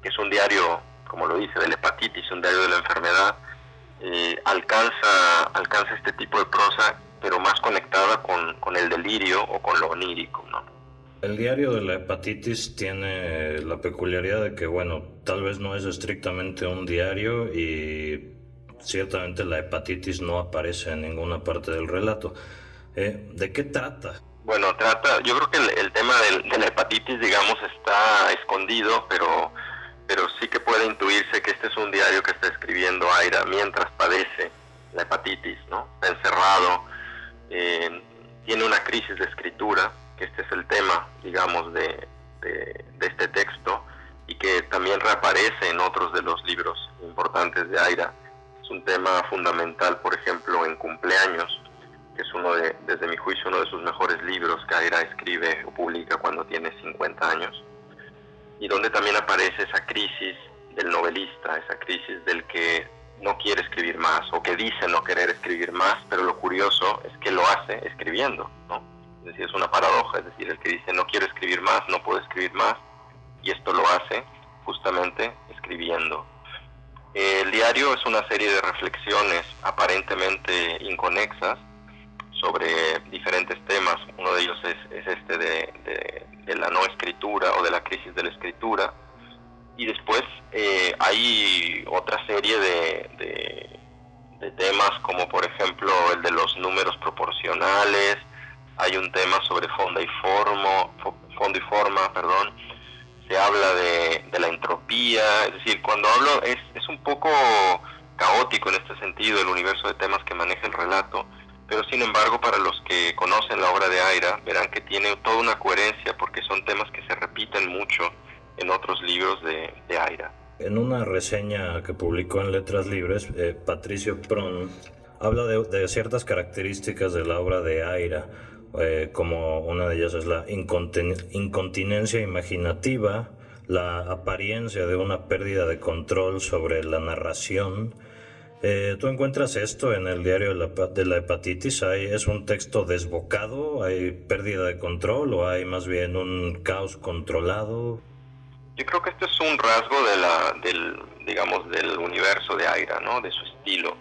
Que es un diario, como lo dice, de la hepatitis, un diario de la enfermedad, eh, alcanza, alcanza este tipo de prosa, pero más conectada con, con el delirio o con lo onírico, ¿no? El diario de la hepatitis tiene la peculiaridad de que, bueno, tal vez no es estrictamente un diario y ciertamente la hepatitis no aparece en ninguna parte del relato. Eh, ¿De qué trata? Bueno, trata, yo creo que el, tema de la hepatitis, digamos, está escondido, pero, pero sí que puede intuirse que este es un diario que está escribiendo Aira mientras padece la hepatitis, ¿no? Está encerrado, eh, tiene una crisis de escritura, que este es el tema, digamos, de, de, de este texto, y que también reaparece en otros de los libros importantes de Aira un tema fundamental, por ejemplo, en Cumpleaños, que es uno de, desde mi juicio, uno de sus mejores libros que Aira escribe o publica cuando tiene 50 años, y donde también aparece esa crisis del novelista, esa crisis del que no quiere escribir más o que dice no querer escribir más, pero lo curioso es que lo hace escribiendo, ¿no? Es decir, es una paradoja, es decir, el que dice no quiero escribir más, no puedo escribir más, y esto lo hace justamente escribiendo. El diario es una serie de reflexiones aparentemente inconexas sobre diferentes temas. Uno de ellos es, este de, la no escritura o de la crisis de la escritura. Y después eh, hay otra serie de, de, temas como por ejemplo el de los números proporcionales. Hay un tema sobre fondo y, forma, fondo y forma, perdón se habla de, la entropía, es decir, cuando hablo es, es un poco caótico en este sentido el universo de temas que maneja el relato, pero sin embargo para los que conocen la obra de Aira verán que tiene toda una coherencia porque son temas que se repiten mucho en otros libros de, de Aira. En una reseña que publicó en Letras Libres, eh, Patricio Pron habla de, ciertas características de la obra de Aira. Eh, como una de ellas es la incontinencia imaginativa, la apariencia de una pérdida de control sobre la narración. Eh, ¿Tú encuentras esto en el diario de la, hepatitis? ¿Hay, ¿Es un texto desbocado? ¿Hay pérdida de control o hay más bien un caos controlado? Yo creo que este es un rasgo de la, del, digamos, del universo de Aira, ¿no? de su estilo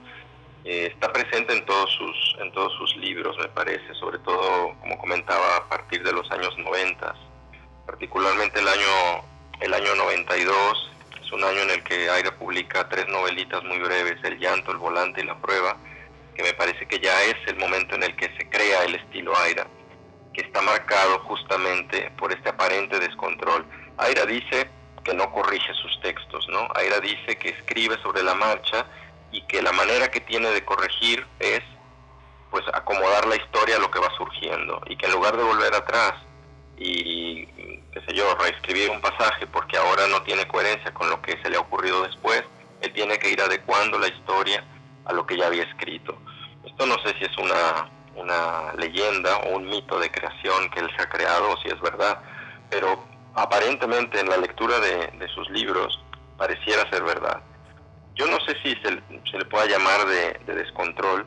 eh, está presente en todos sus en todos sus libros me parece sobre todo como comentaba a partir de los años 90 particularmente el año el año 92 es un año en el que Aira publica tres novelitas muy breves el llanto el volante y la prueba que me parece que ya es el momento en el que se crea el estilo Aira que está marcado justamente por este aparente descontrol. Aira dice que no corrige sus textos no Aira dice que escribe sobre la marcha y que la manera que tiene de corregir es pues acomodar la historia a lo que va surgiendo y que en lugar de volver atrás y qué sé yo, reescribir un pasaje porque ahora no tiene coherencia con lo que se le ha ocurrido después, él tiene que ir adecuando la historia a lo que ya había escrito. Esto no sé si es una, una leyenda o un mito de creación que él se ha creado o si es verdad, pero aparentemente en la lectura de, de sus libros pareciera ser verdad yo no sé si se, le pueda llamar de, descontrol.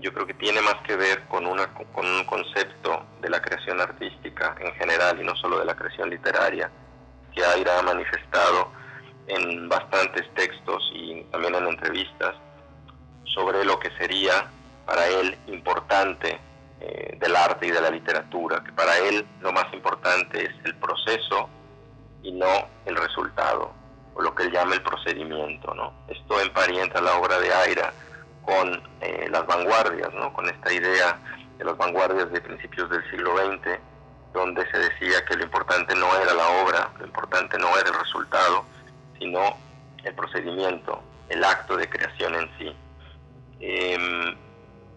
Yo creo que tiene más que ver con, una, con un concepto de la creación artística en general y no solo de la creación literaria, que Aira ha manifestado en bastantes textos y también en entrevistas sobre lo que sería para él importante eh, del arte y de la literatura, que para él lo más importante es el proceso y no el resultado o lo que él llama el procedimiento. ¿no? Esto emparenta la obra de Aira con eh, las vanguardias, ¿no? con esta idea de las vanguardias de principios del siglo XX, donde se decía que lo importante no era la obra, lo importante no era el resultado, sino el procedimiento, el acto de creación en sí. Em,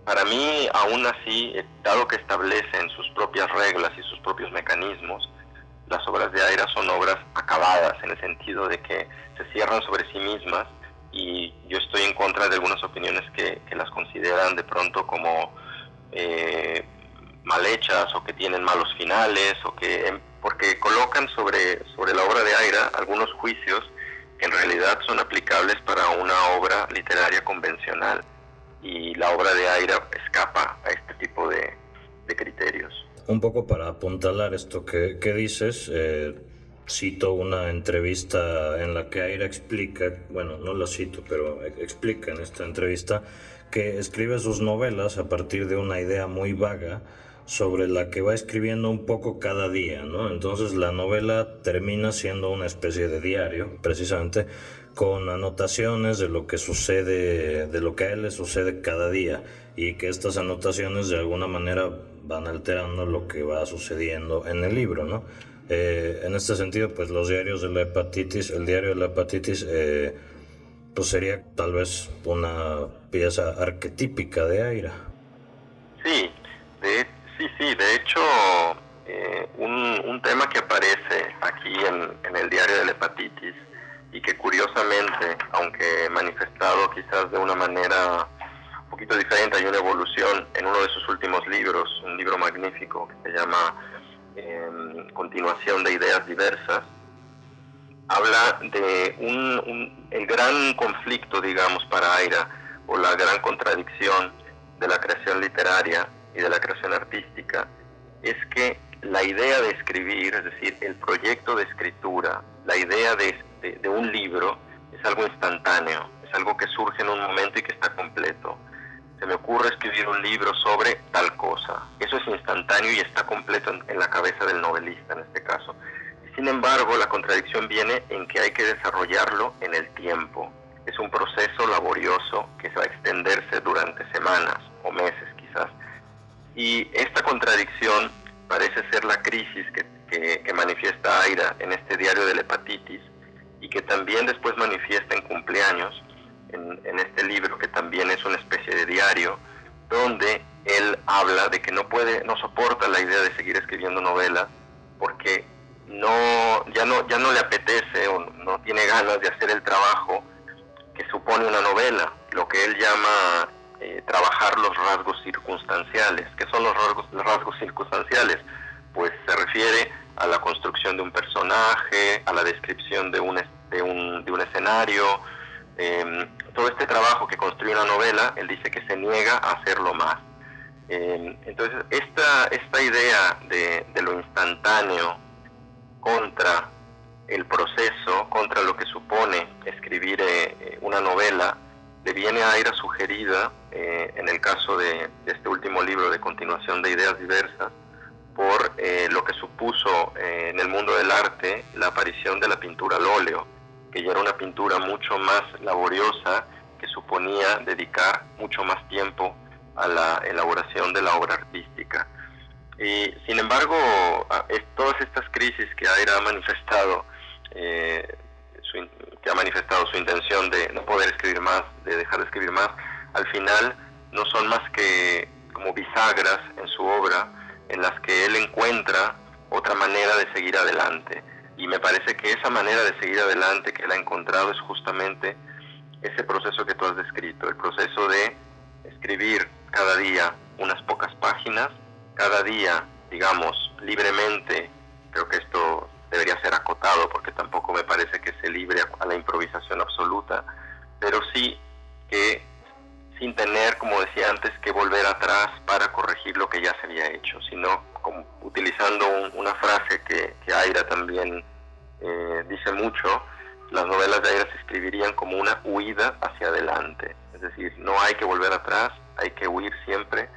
para mí, aún así, dado que establecen sus propias reglas y sus propios mecanismos, las obras de Aira son obras acabadas, en el sentido de que se cierran sobre sí mismas y yo estoy en contra de algunas opiniones que, las consideran de pronto como eh, mal hechas o que tienen malos finales o que em, porque colocan sobre, sobre la obra de Aira algunos juicios que en realidad son aplicables para una obra literaria convencional y la obra de Aira escapa a este tipo de, criterios. Un poco para apuntalar esto que, dices, eh, cito una entrevista en la que Aira explica, bueno, no la cito, pero explica en esta entrevista que escribe sus novelas a partir de una idea muy vaga sobre la que va escribiendo un poco cada día, ¿no? Entonces la novela termina siendo una especie de diario, precisamente, con anotaciones de lo que sucede, de lo que a él le sucede cada día, y que estas anotaciones de alguna manera van alterando lo que va sucediendo en el libro, ¿no? Eh, en este sentido, pues los diarios de la hepatitis, el diario de la hepatitis, eh, pues sería tal vez una pieza arquetípica de Aira. Sí, de, sí, sí, de hecho, eh, un, tema que aparece aquí en, el diario de la hepatitis y que curiosamente, aunque manifestado quizás de una manera un poquito diferente, hay una evolución en uno de sus últimos libros, un libro magnífico que se llama Continuación de Ideas Diversas, habla de un, el gran conflicto, digamos, para Aira, o la gran contradicción de la creación literaria y de la creación artística, es que la idea de escribir, es decir, el proyecto de escritura, la idea de, de, un libro, es algo instantáneo, es algo que surge en un momento y que está completo. Se me ocurre escribir un libro sobre tal cosa. Eso es instantáneo y está completo en, la cabeza del novelista en este caso. Sin embargo, la contradicción viene en que hay que desarrollarlo en el tiempo. Es un proceso laborioso que se va a extenderse durante semanas o meses quizás. Y esta contradicción parece ser la crisis que, manifiesta Aira en este diario de la hepatitis y que también después manifiesta en cumpleaños, en, en este libro que también es una especie de diario, donde él habla de que no puede, no soporta la idea de seguir escribiendo novelas porque no, ya, no, ya no le apetece o no tiene ganas de hacer el trabajo que supone una novela, lo que él llama eh, trabajar los rasgos circunstanciales. ¿Qué son los rasgos, los rasgos circunstanciales? Pues se refiere a la construcción de un personaje, a la descripción de un, de un, de un escenario. Em, todo este trabajo que construye una novela, él dice que se niega a hacerlo más. Em, entonces, esta, esta idea de, de lo instantáneo, contra el proceso, contra lo que supone escribir eh, eh, una novela, le viene a Aira sugerida, eh, en el caso de, este último libro de continuación de ideas diversas, por lo que supuso en el mundo del arte la aparición de la pintura al óleo, que ya era una pintura mucho más laboriosa, que suponía dedicar mucho más tiempo a la elaboración de la obra artística. Y, sin embargo, todas estas crisis que Aira ha manifestado, eh, que ha manifestado su intención de no poder escribir más, de dejar de escribir más, al final no son más que como bisagras en su obra en las que él encuentra otra manera de seguir adelante. Y me parece que esa manera de seguir adelante que él ha encontrado es justamente ese proceso que tú has descrito, el proceso de escribir cada día unas pocas páginas cada día, digamos, libremente, creo que esto debería ser acotado porque tampoco me parece que se libre a la improvisación absoluta, pero sí que sin tener, como decía antes, que volver atrás para corregir lo que ya se había hecho, sino como utilizando una frase que, que Aira también eh, dice mucho, las novelas de Aira se escribirían como una huida hacia adelante, es decir, no hay que volver atrás, hay que huir siempre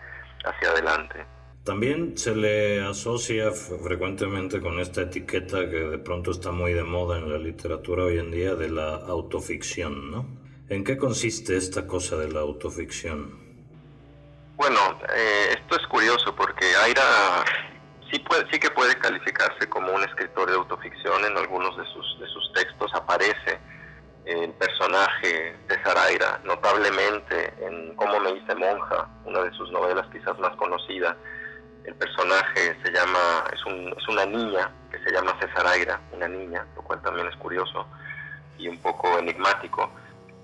hacia adelante. También se le asocia frecuentemente con esta etiqueta que de pronto está muy de moda en la literatura hoy en día de la autoficción, ¿no? ¿En qué consiste esta cosa de la autoficción? Bueno, eh, esto es curioso porque Aira sí, puede, sí que puede calificarse como un escritor de autoficción, en algunos de sus, de sus textos aparece el personaje de Zaraira, notablemente en Cómo me hice monja, una de sus novelas quizás más conocida. El personaje se llama, es, un, es una niña que se llama Cesaraira, una niña, lo cual también es curioso y un poco enigmático.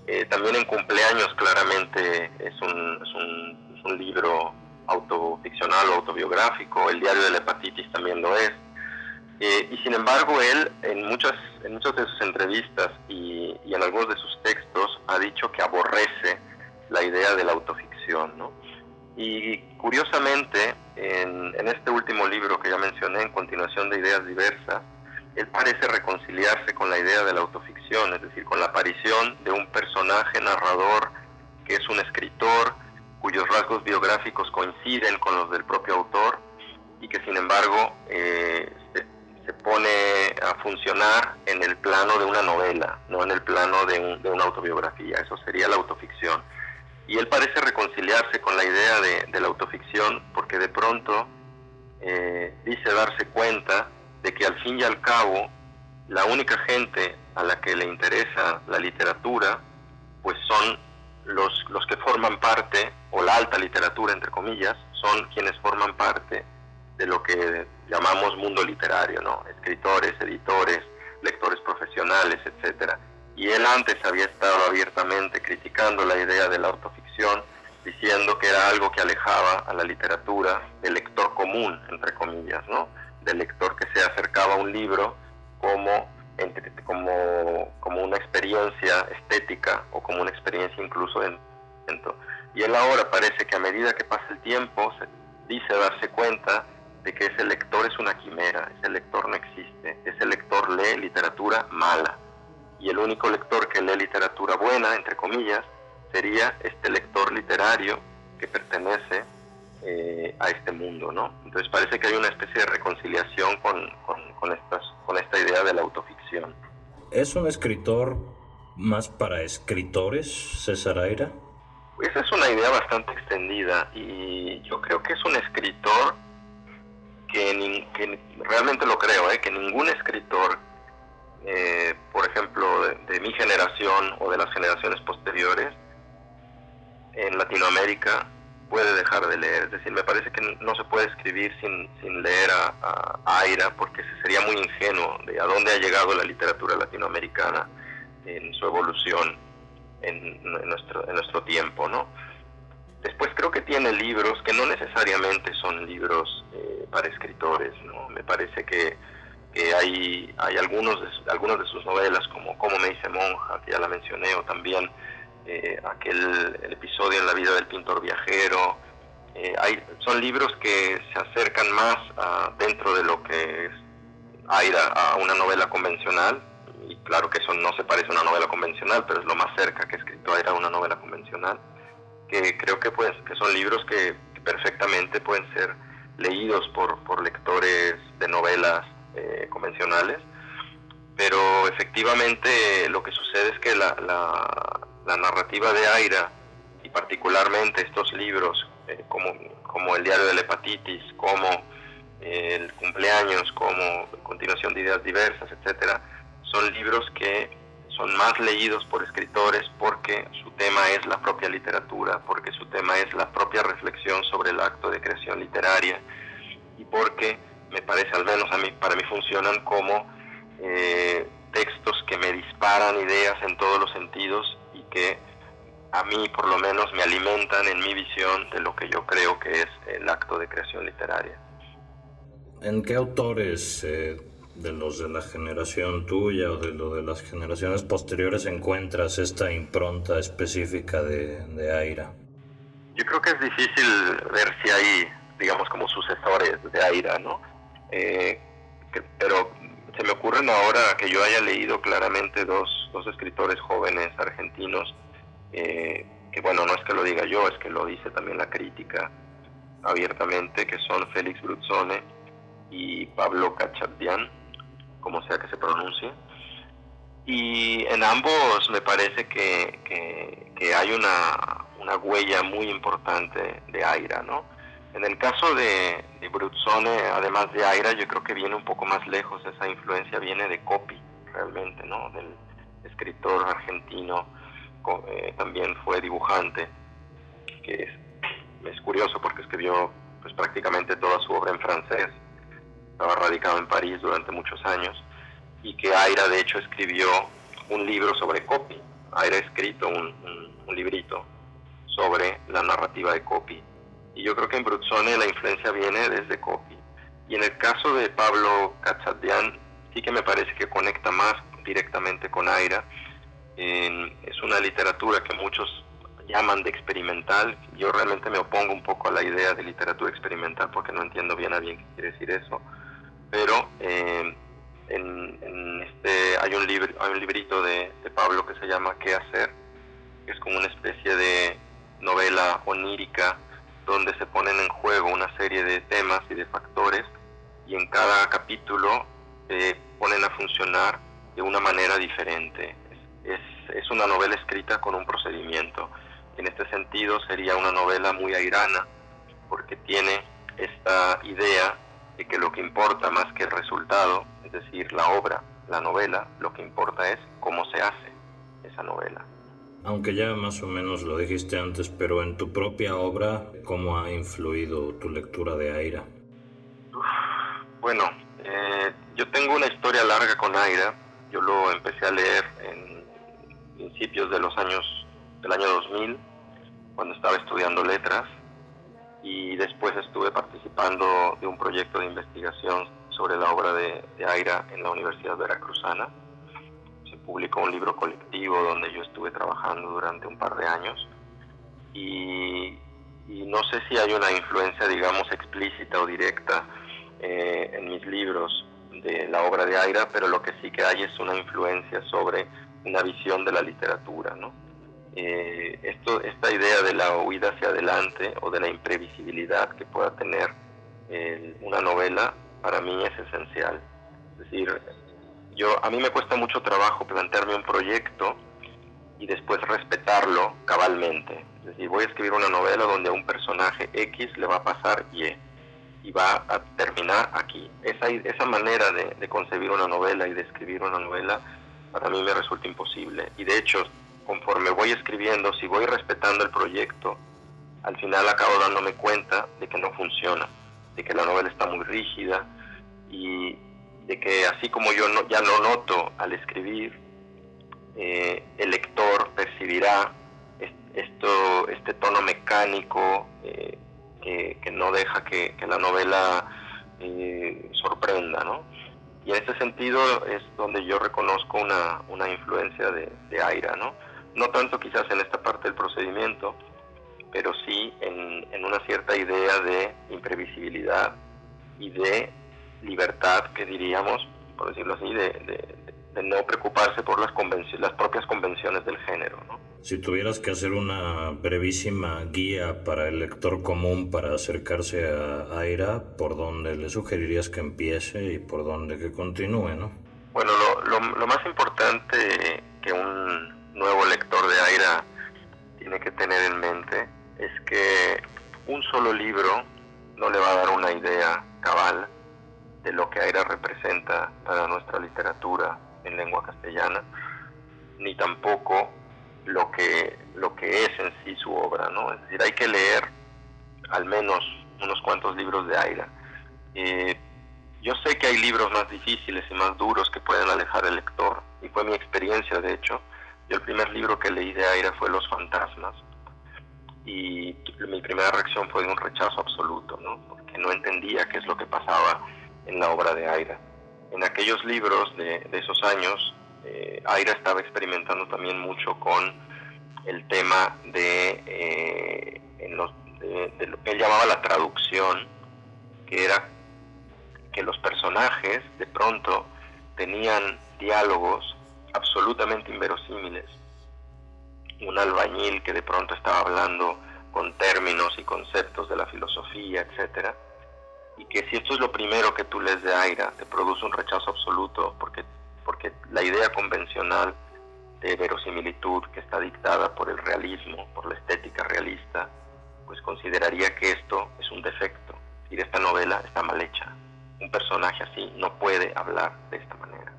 Eh, también en cumpleaños claramente es un, es un, un libro autoficcional o autobiográfico, el diario de la hepatitis también lo es. Eh, y sin embargo, él en muchas, en muchas de sus entrevistas y, y, en algunos de sus textos ha dicho que aborrece la idea de la autoficción. ¿no? Y curiosamente, en, en, este último libro que ya mencioné, en continuación de Ideas Diversas, él parece reconciliarse con la idea de la autoficción, es decir, con la aparición de un personaje narrador que es un escritor cuyos rasgos biográficos coinciden con los del propio autor y que sin embargo eh, se, pone a funcionar en el plano de una novela, no en el plano de, un, de, una autobiografía, eso sería la autoficción. Y él parece reconciliarse con la idea de, de la autoficción porque de pronto eh, dice darse cuenta de que al fin y al cabo la única gente a la que le interesa la literatura pues son los, los que forman parte, o la alta literatura entre comillas, son quienes forman parte de lo que llamamos mundo literario, ¿no? Escritores, editores, lectores profesionales, etcétera. Y él antes había estado abiertamente criticando la idea de la autoficción, diciendo que era algo que alejaba a la literatura del lector común, entre comillas, ¿no? Del lector que se acercaba a un libro como como, como una experiencia estética o como una experiencia incluso de y él ahora parece que a medida que pasa el tiempo se dice darse cuenta de que ese lector es una quimera, ese lector no existe, ese lector lee literatura mala. Y el único lector que lee literatura buena, entre comillas, sería este lector literario que pertenece eh, a este mundo, ¿no? Entonces parece que hay una especie de reconciliación con, con, con, estas, con esta idea de la autoficción. ¿Es un escritor más para escritores, César Aira? Esa es una idea bastante extendida y yo creo que es un escritor que, ni, que realmente lo creo, ¿eh? que ningún escritor, eh, por ejemplo, de, de, mi generación o de las generaciones posteriores en Latinoamérica puede dejar de leer. Es decir, me parece que no se puede escribir sin, sin leer a, a, Aira porque sería muy ingenuo de a dónde ha llegado la literatura latinoamericana en su evolución en, nuestro, en nuestro tiempo, ¿no? Después creo que tiene libros que no necesariamente son libros eh, para escritores, ¿no? Me parece que, que hay, hay algunos, de, algunos de sus novelas, como Cómo me dice monja, que ya la mencioné, o también eh, aquel el episodio en la vida del pintor viajero. Eh, hay, son libros que se acercan más a, dentro de lo que es Aira a una novela convencional, y claro que eso no se parece a una novela convencional, pero es lo más cerca que he escrito Aira a una novela convencional, que creo que, pues, que son libros que, que perfectamente pueden ser leídos por, por lectores de novelas eh, convencionales, pero efectivamente lo que sucede es que la, la, la narrativa de Aira y particularmente estos libros eh, como, como el diario de la hepatitis, como eh, el cumpleaños, como continuación de ideas diversas, etcétera, son libros que son más leídos por escritores porque su tema es la propia literatura, porque su tema es la propia reflexión sobre el acto de creación literaria y porque me parece, al menos a mí, para mí funcionan como eh, textos que me disparan ideas en todos los sentidos que a mí por lo menos me alimentan en mi visión de lo que yo creo que es el acto de creación literaria. ¿En qué autores eh, de los de la generación tuya o de lo de las generaciones posteriores encuentras esta impronta específica de, de Aira? Yo creo que es difícil ver si hay, digamos, como sucesores de Aira, ¿no? Eh, que, pero se me ocurren ahora que yo haya leído claramente dos, dos escritores jóvenes argentinos, eh, que bueno, no es que lo diga yo, es que lo dice también la crítica abiertamente, que son Félix Bruzzone y Pablo Cachabdian, como sea que se pronuncie. Y en ambos me parece que, que, que hay una, una, huella muy importante de Aira, ¿no? En el caso de, de además de Aira, yo creo que viene un poco más lejos, esa influencia viene de Copy, realmente, ¿no? Del, escritor argentino, eh, también fue dibujante, que es, curioso porque escribió pues prácticamente toda su obra en francés, estaba radicado en París durante muchos años, y que Aira de hecho escribió un libro sobre copy, Aira ha escrito un, un librito sobre la narrativa de copy. Y yo creo que en Bruzzone la influencia viene desde copy. Y en el caso de Pablo Cachadian, sí que me parece que conecta más directamente con Aira. es una literatura que muchos llaman de experimental. Yo realmente me opongo un poco a la idea de literatura experimental porque no entiendo bien a bien qué quiere decir eso. Pero eh, en, este, hay, un libro, hay un librito de, de Pablo que se llama ¿Qué hacer? es como una especie de novela onírica donde se ponen en juego una serie de temas y de factores y en cada capítulo se ponen a funcionar de una manera diferente. Es, es, una novela escrita con un procedimiento. En este sentido sería una novela muy airana porque tiene esta idea de que lo que importa más que el resultado, es decir, la obra, la novela, lo que importa es cómo se hace esa novela. Aunque ya más o menos lo dijiste antes, pero en tu propia obra, ¿cómo ha influido tu lectura de Aira? Bueno, eh, yo tengo una historia larga con Aira. Yo lo empecé a leer en principios de los años del año 2000, cuando estaba estudiando letras, y después estuve participando de un proyecto de investigación sobre la obra de, de Aira en la Universidad Veracruzana publicó un libro colectivo donde yo estuve trabajando durante un par de años y, no sé si hay una influencia, digamos, explícita o directa eh, en mis libros de la obra de Aira, pero lo que sí que hay es una influencia sobre una visión de la literatura, ¿no? Eh, esto, esta idea de la huida hacia adelante o de la imprevisibilidad que pueda tener eh, una novela para mí es esencial. Es decir, yo, a mí me cuesta mucho trabajo plantearme un proyecto y después respetarlo cabalmente. Es decir, voy a escribir una novela donde a un personaje X le va a pasar Y y va a terminar aquí. Esa, esa manera de, de concebir una novela y de escribir una novela para mí me resulta imposible. Y de hecho, conforme voy escribiendo, si voy respetando el proyecto, al final acabo dándome cuenta de que no funciona, de que la novela está muy rígida y, de que así como yo no, ya lo noto al escribir, eh, el lector percibirá esto, este tono mecánico eh, que, no deja que, la novela eh, sorprenda, ¿no? Y en ese sentido es donde yo reconozco una, una influencia de, de, Aira, ¿no? No tanto quizás en esta parte del procedimiento, pero sí en, en una cierta idea de imprevisibilidad y de libertad que diríamos, por decirlo así, de, no preocuparse por las, las propias convenciones del género. Si tuvieras que hacer una brevísima guía para el lector común para acercarse a Aira, ¿por dónde le sugerirías que empiece y por dónde que continúe? ¿no? Bueno, lo, lo más importante que un nuevo lector de Aira tiene que tener en mente es que un solo libro no le va a dar una idea cabal lo que Aira representa para nuestra literatura en lengua castellana, ni tampoco lo que, lo que es en sí su obra, ¿no? Es decir, hay que leer al menos unos cuantos libros de Aira. Eh, yo sé que hay libros más difíciles y más duros que pueden alejar al lector, y fue mi experiencia, de hecho. Yo el primer libro que leí de Aira fue Los Fantasmas, y mi primera reacción fue de un rechazo absoluto, ¿no? Porque no entendía qué es lo que pasaba en la obra de Aira. En aquellos libros de, esos años, eh, Aira estaba experimentando también mucho con el tema de, eh, de, lo que él llamaba la traducción, que era que los personajes de pronto tenían diálogos absolutamente inverosímiles. Un albañil que de pronto estaba hablando con términos y conceptos de la filosofía, etcétera, y que si esto es lo primero que tú lees de Aira, te produce un rechazo absoluto, porque, porque la idea convencional de verosimilitud que está dictada por el realismo, por la estética realista, pues consideraría que esto es un defecto, y esta novela está mal hecha. Un personaje así no puede hablar de esta manera.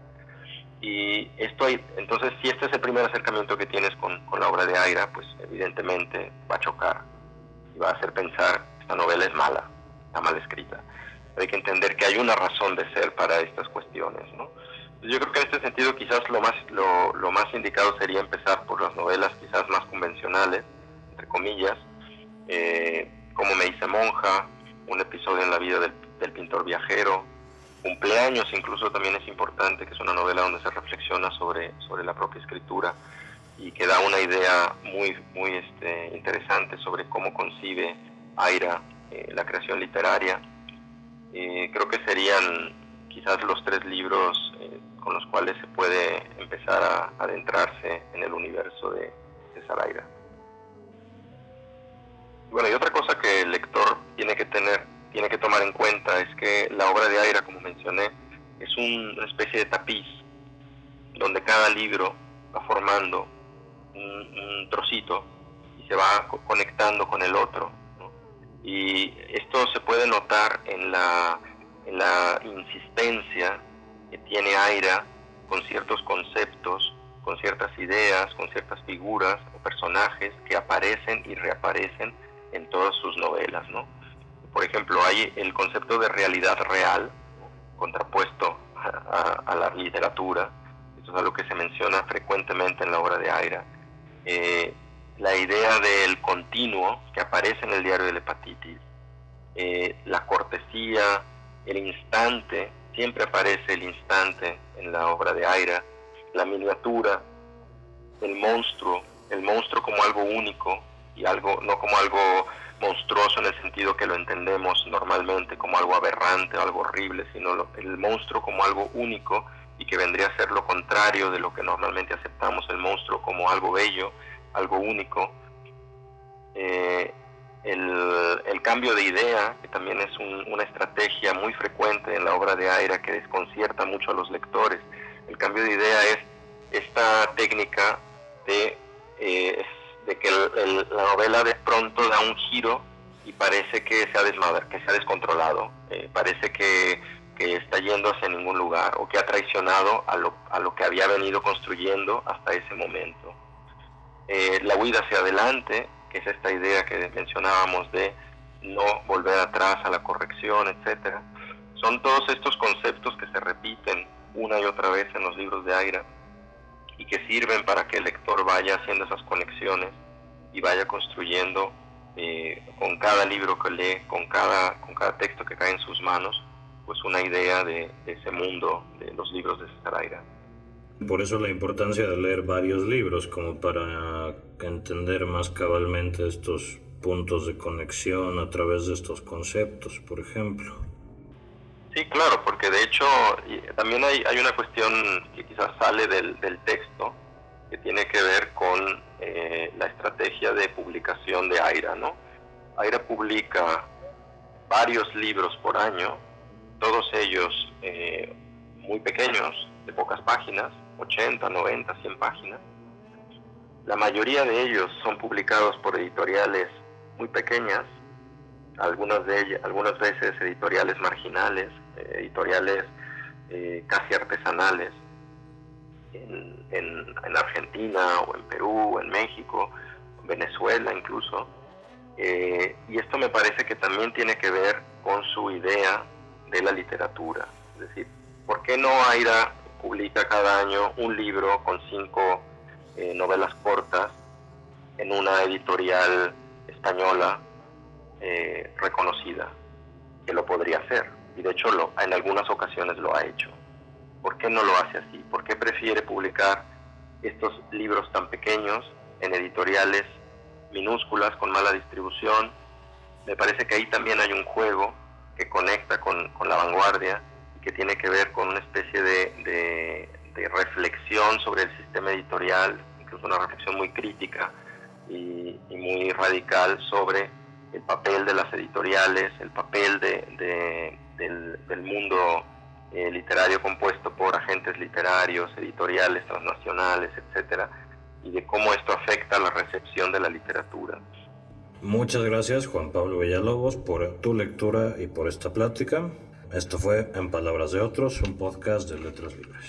Y esto, entonces, si este es el primer acercamiento que tienes con, con la obra de Aira, pues evidentemente va a chocar y va a hacer pensar, esta novela es mala, está mal escrita. Hay que entender que hay una razón de ser para estas cuestiones, ¿no? Yo creo que en este sentido quizás lo más, lo, más indicado sería empezar por las novelas quizás más convencionales, entre comillas, eh, como Me hice monja, un episodio en la vida del, del pintor viajero, cumpleaños incluso también es importante, que es una novela donde se reflexiona sobre, sobre la propia escritura y que da una idea muy, muy este, interesante sobre cómo concibe Aira eh, la creación literaria. Eh, creo que serían quizás los tres libros eh, con los cuales se puede empezar a adentrarse en el universo de César Aira. Bueno, y otra cosa que el lector tiene que tener tiene que tomar en cuenta es que la obra de Aira, como mencioné, es una especie de tapiz donde cada libro va formando un, trocito y se va conectando con el otro. Y esto se puede notar en la, la insistencia que tiene Aira con ciertos conceptos, con ciertas ideas, con ciertas figuras o personajes que aparecen y reaparecen en todas sus novelas, ¿no? Por ejemplo, hay el concepto de realidad real, contrapuesto a, la literatura, esto es algo que se menciona frecuentemente en la obra de Aira. Eh, la idea del continuo que aparece en el diario de la hepatitis, eh, la cortesía, el instante, siempre aparece el instante en la obra de Aira, la miniatura, el monstruo, el monstruo como algo único y algo no como algo monstruoso en el sentido que lo entendemos normalmente como algo aberrante, algo horrible, sino el monstruo como algo único y que vendría a ser lo contrario de lo que normalmente aceptamos, el monstruo como algo bello, algo único. Eh, el, cambio de idea, que también es una estrategia muy frecuente en la obra de Aira que desconcierta mucho a los lectores. El cambio de idea es esta técnica de eh, de que la novela de pronto da un giro y parece que se ha, que se ha descontrolado, eh, parece que, que, está yendo hacia ningún lugar o que ha traicionado a lo, a lo que había venido construyendo hasta ese momento. Eh, la huida hacia adelante, que es esta idea que mencionábamos de no volver atrás a la corrección, etcétera, son todos estos conceptos que se repiten una y otra vez en los libros de Aira y que sirven para que el lector vaya haciendo esas conexiones y vaya construyendo eh, con cada libro que lee, con cada, con cada texto que cae en sus manos, pues una idea de, ese mundo, de los libros de César Por eso la importancia de leer varios libros, como para entender más cabalmente estos puntos de conexión a través de estos conceptos, por ejemplo. Sí, claro, porque de hecho también hay, hay una cuestión que quizás sale del, del texto, que tiene que ver con eh, la estrategia de publicación de AIRA. ¿no? AIRA publica varios libros por año, todos ellos eh, muy pequeños, de pocas páginas, 80, 90, 100 páginas. La mayoría de ellos son publicados por editoriales muy pequeñas, algunas de ellas, algunas veces editoriales marginales, editoriales eh, casi artesanales en, Argentina o en Perú, en México, Venezuela incluso. Eh, y esto me parece que también tiene que ver con su idea de la literatura. Es decir, ¿por qué no Aira publica cada año un libro con cinco eh, novelas cortas en una editorial española reconocida? Que lo podría hacer y de hecho lo, en algunas ocasiones lo ha hecho. ¿Por qué no lo hace así? ¿Por qué prefiere publicar estos libros tan pequeños en editoriales minúsculas con mala distribución? Me parece que ahí también hay un juego que conecta con, la vanguardia que tiene que ver con una especie de, reflexión sobre el sistema editorial, incluso una reflexión muy crítica y, muy radical sobre el papel de las editoriales, el papel de, del, mundo eh, literario compuesto por agentes literarios, editoriales, transnacionales, etcétera, y de cómo esto afecta la recepción de la literatura. Muchas gracias Juan Pablo Villalobos por tu lectura y por esta plática. Esto fue En Palabras de Otros, un podcast de Letras Libres.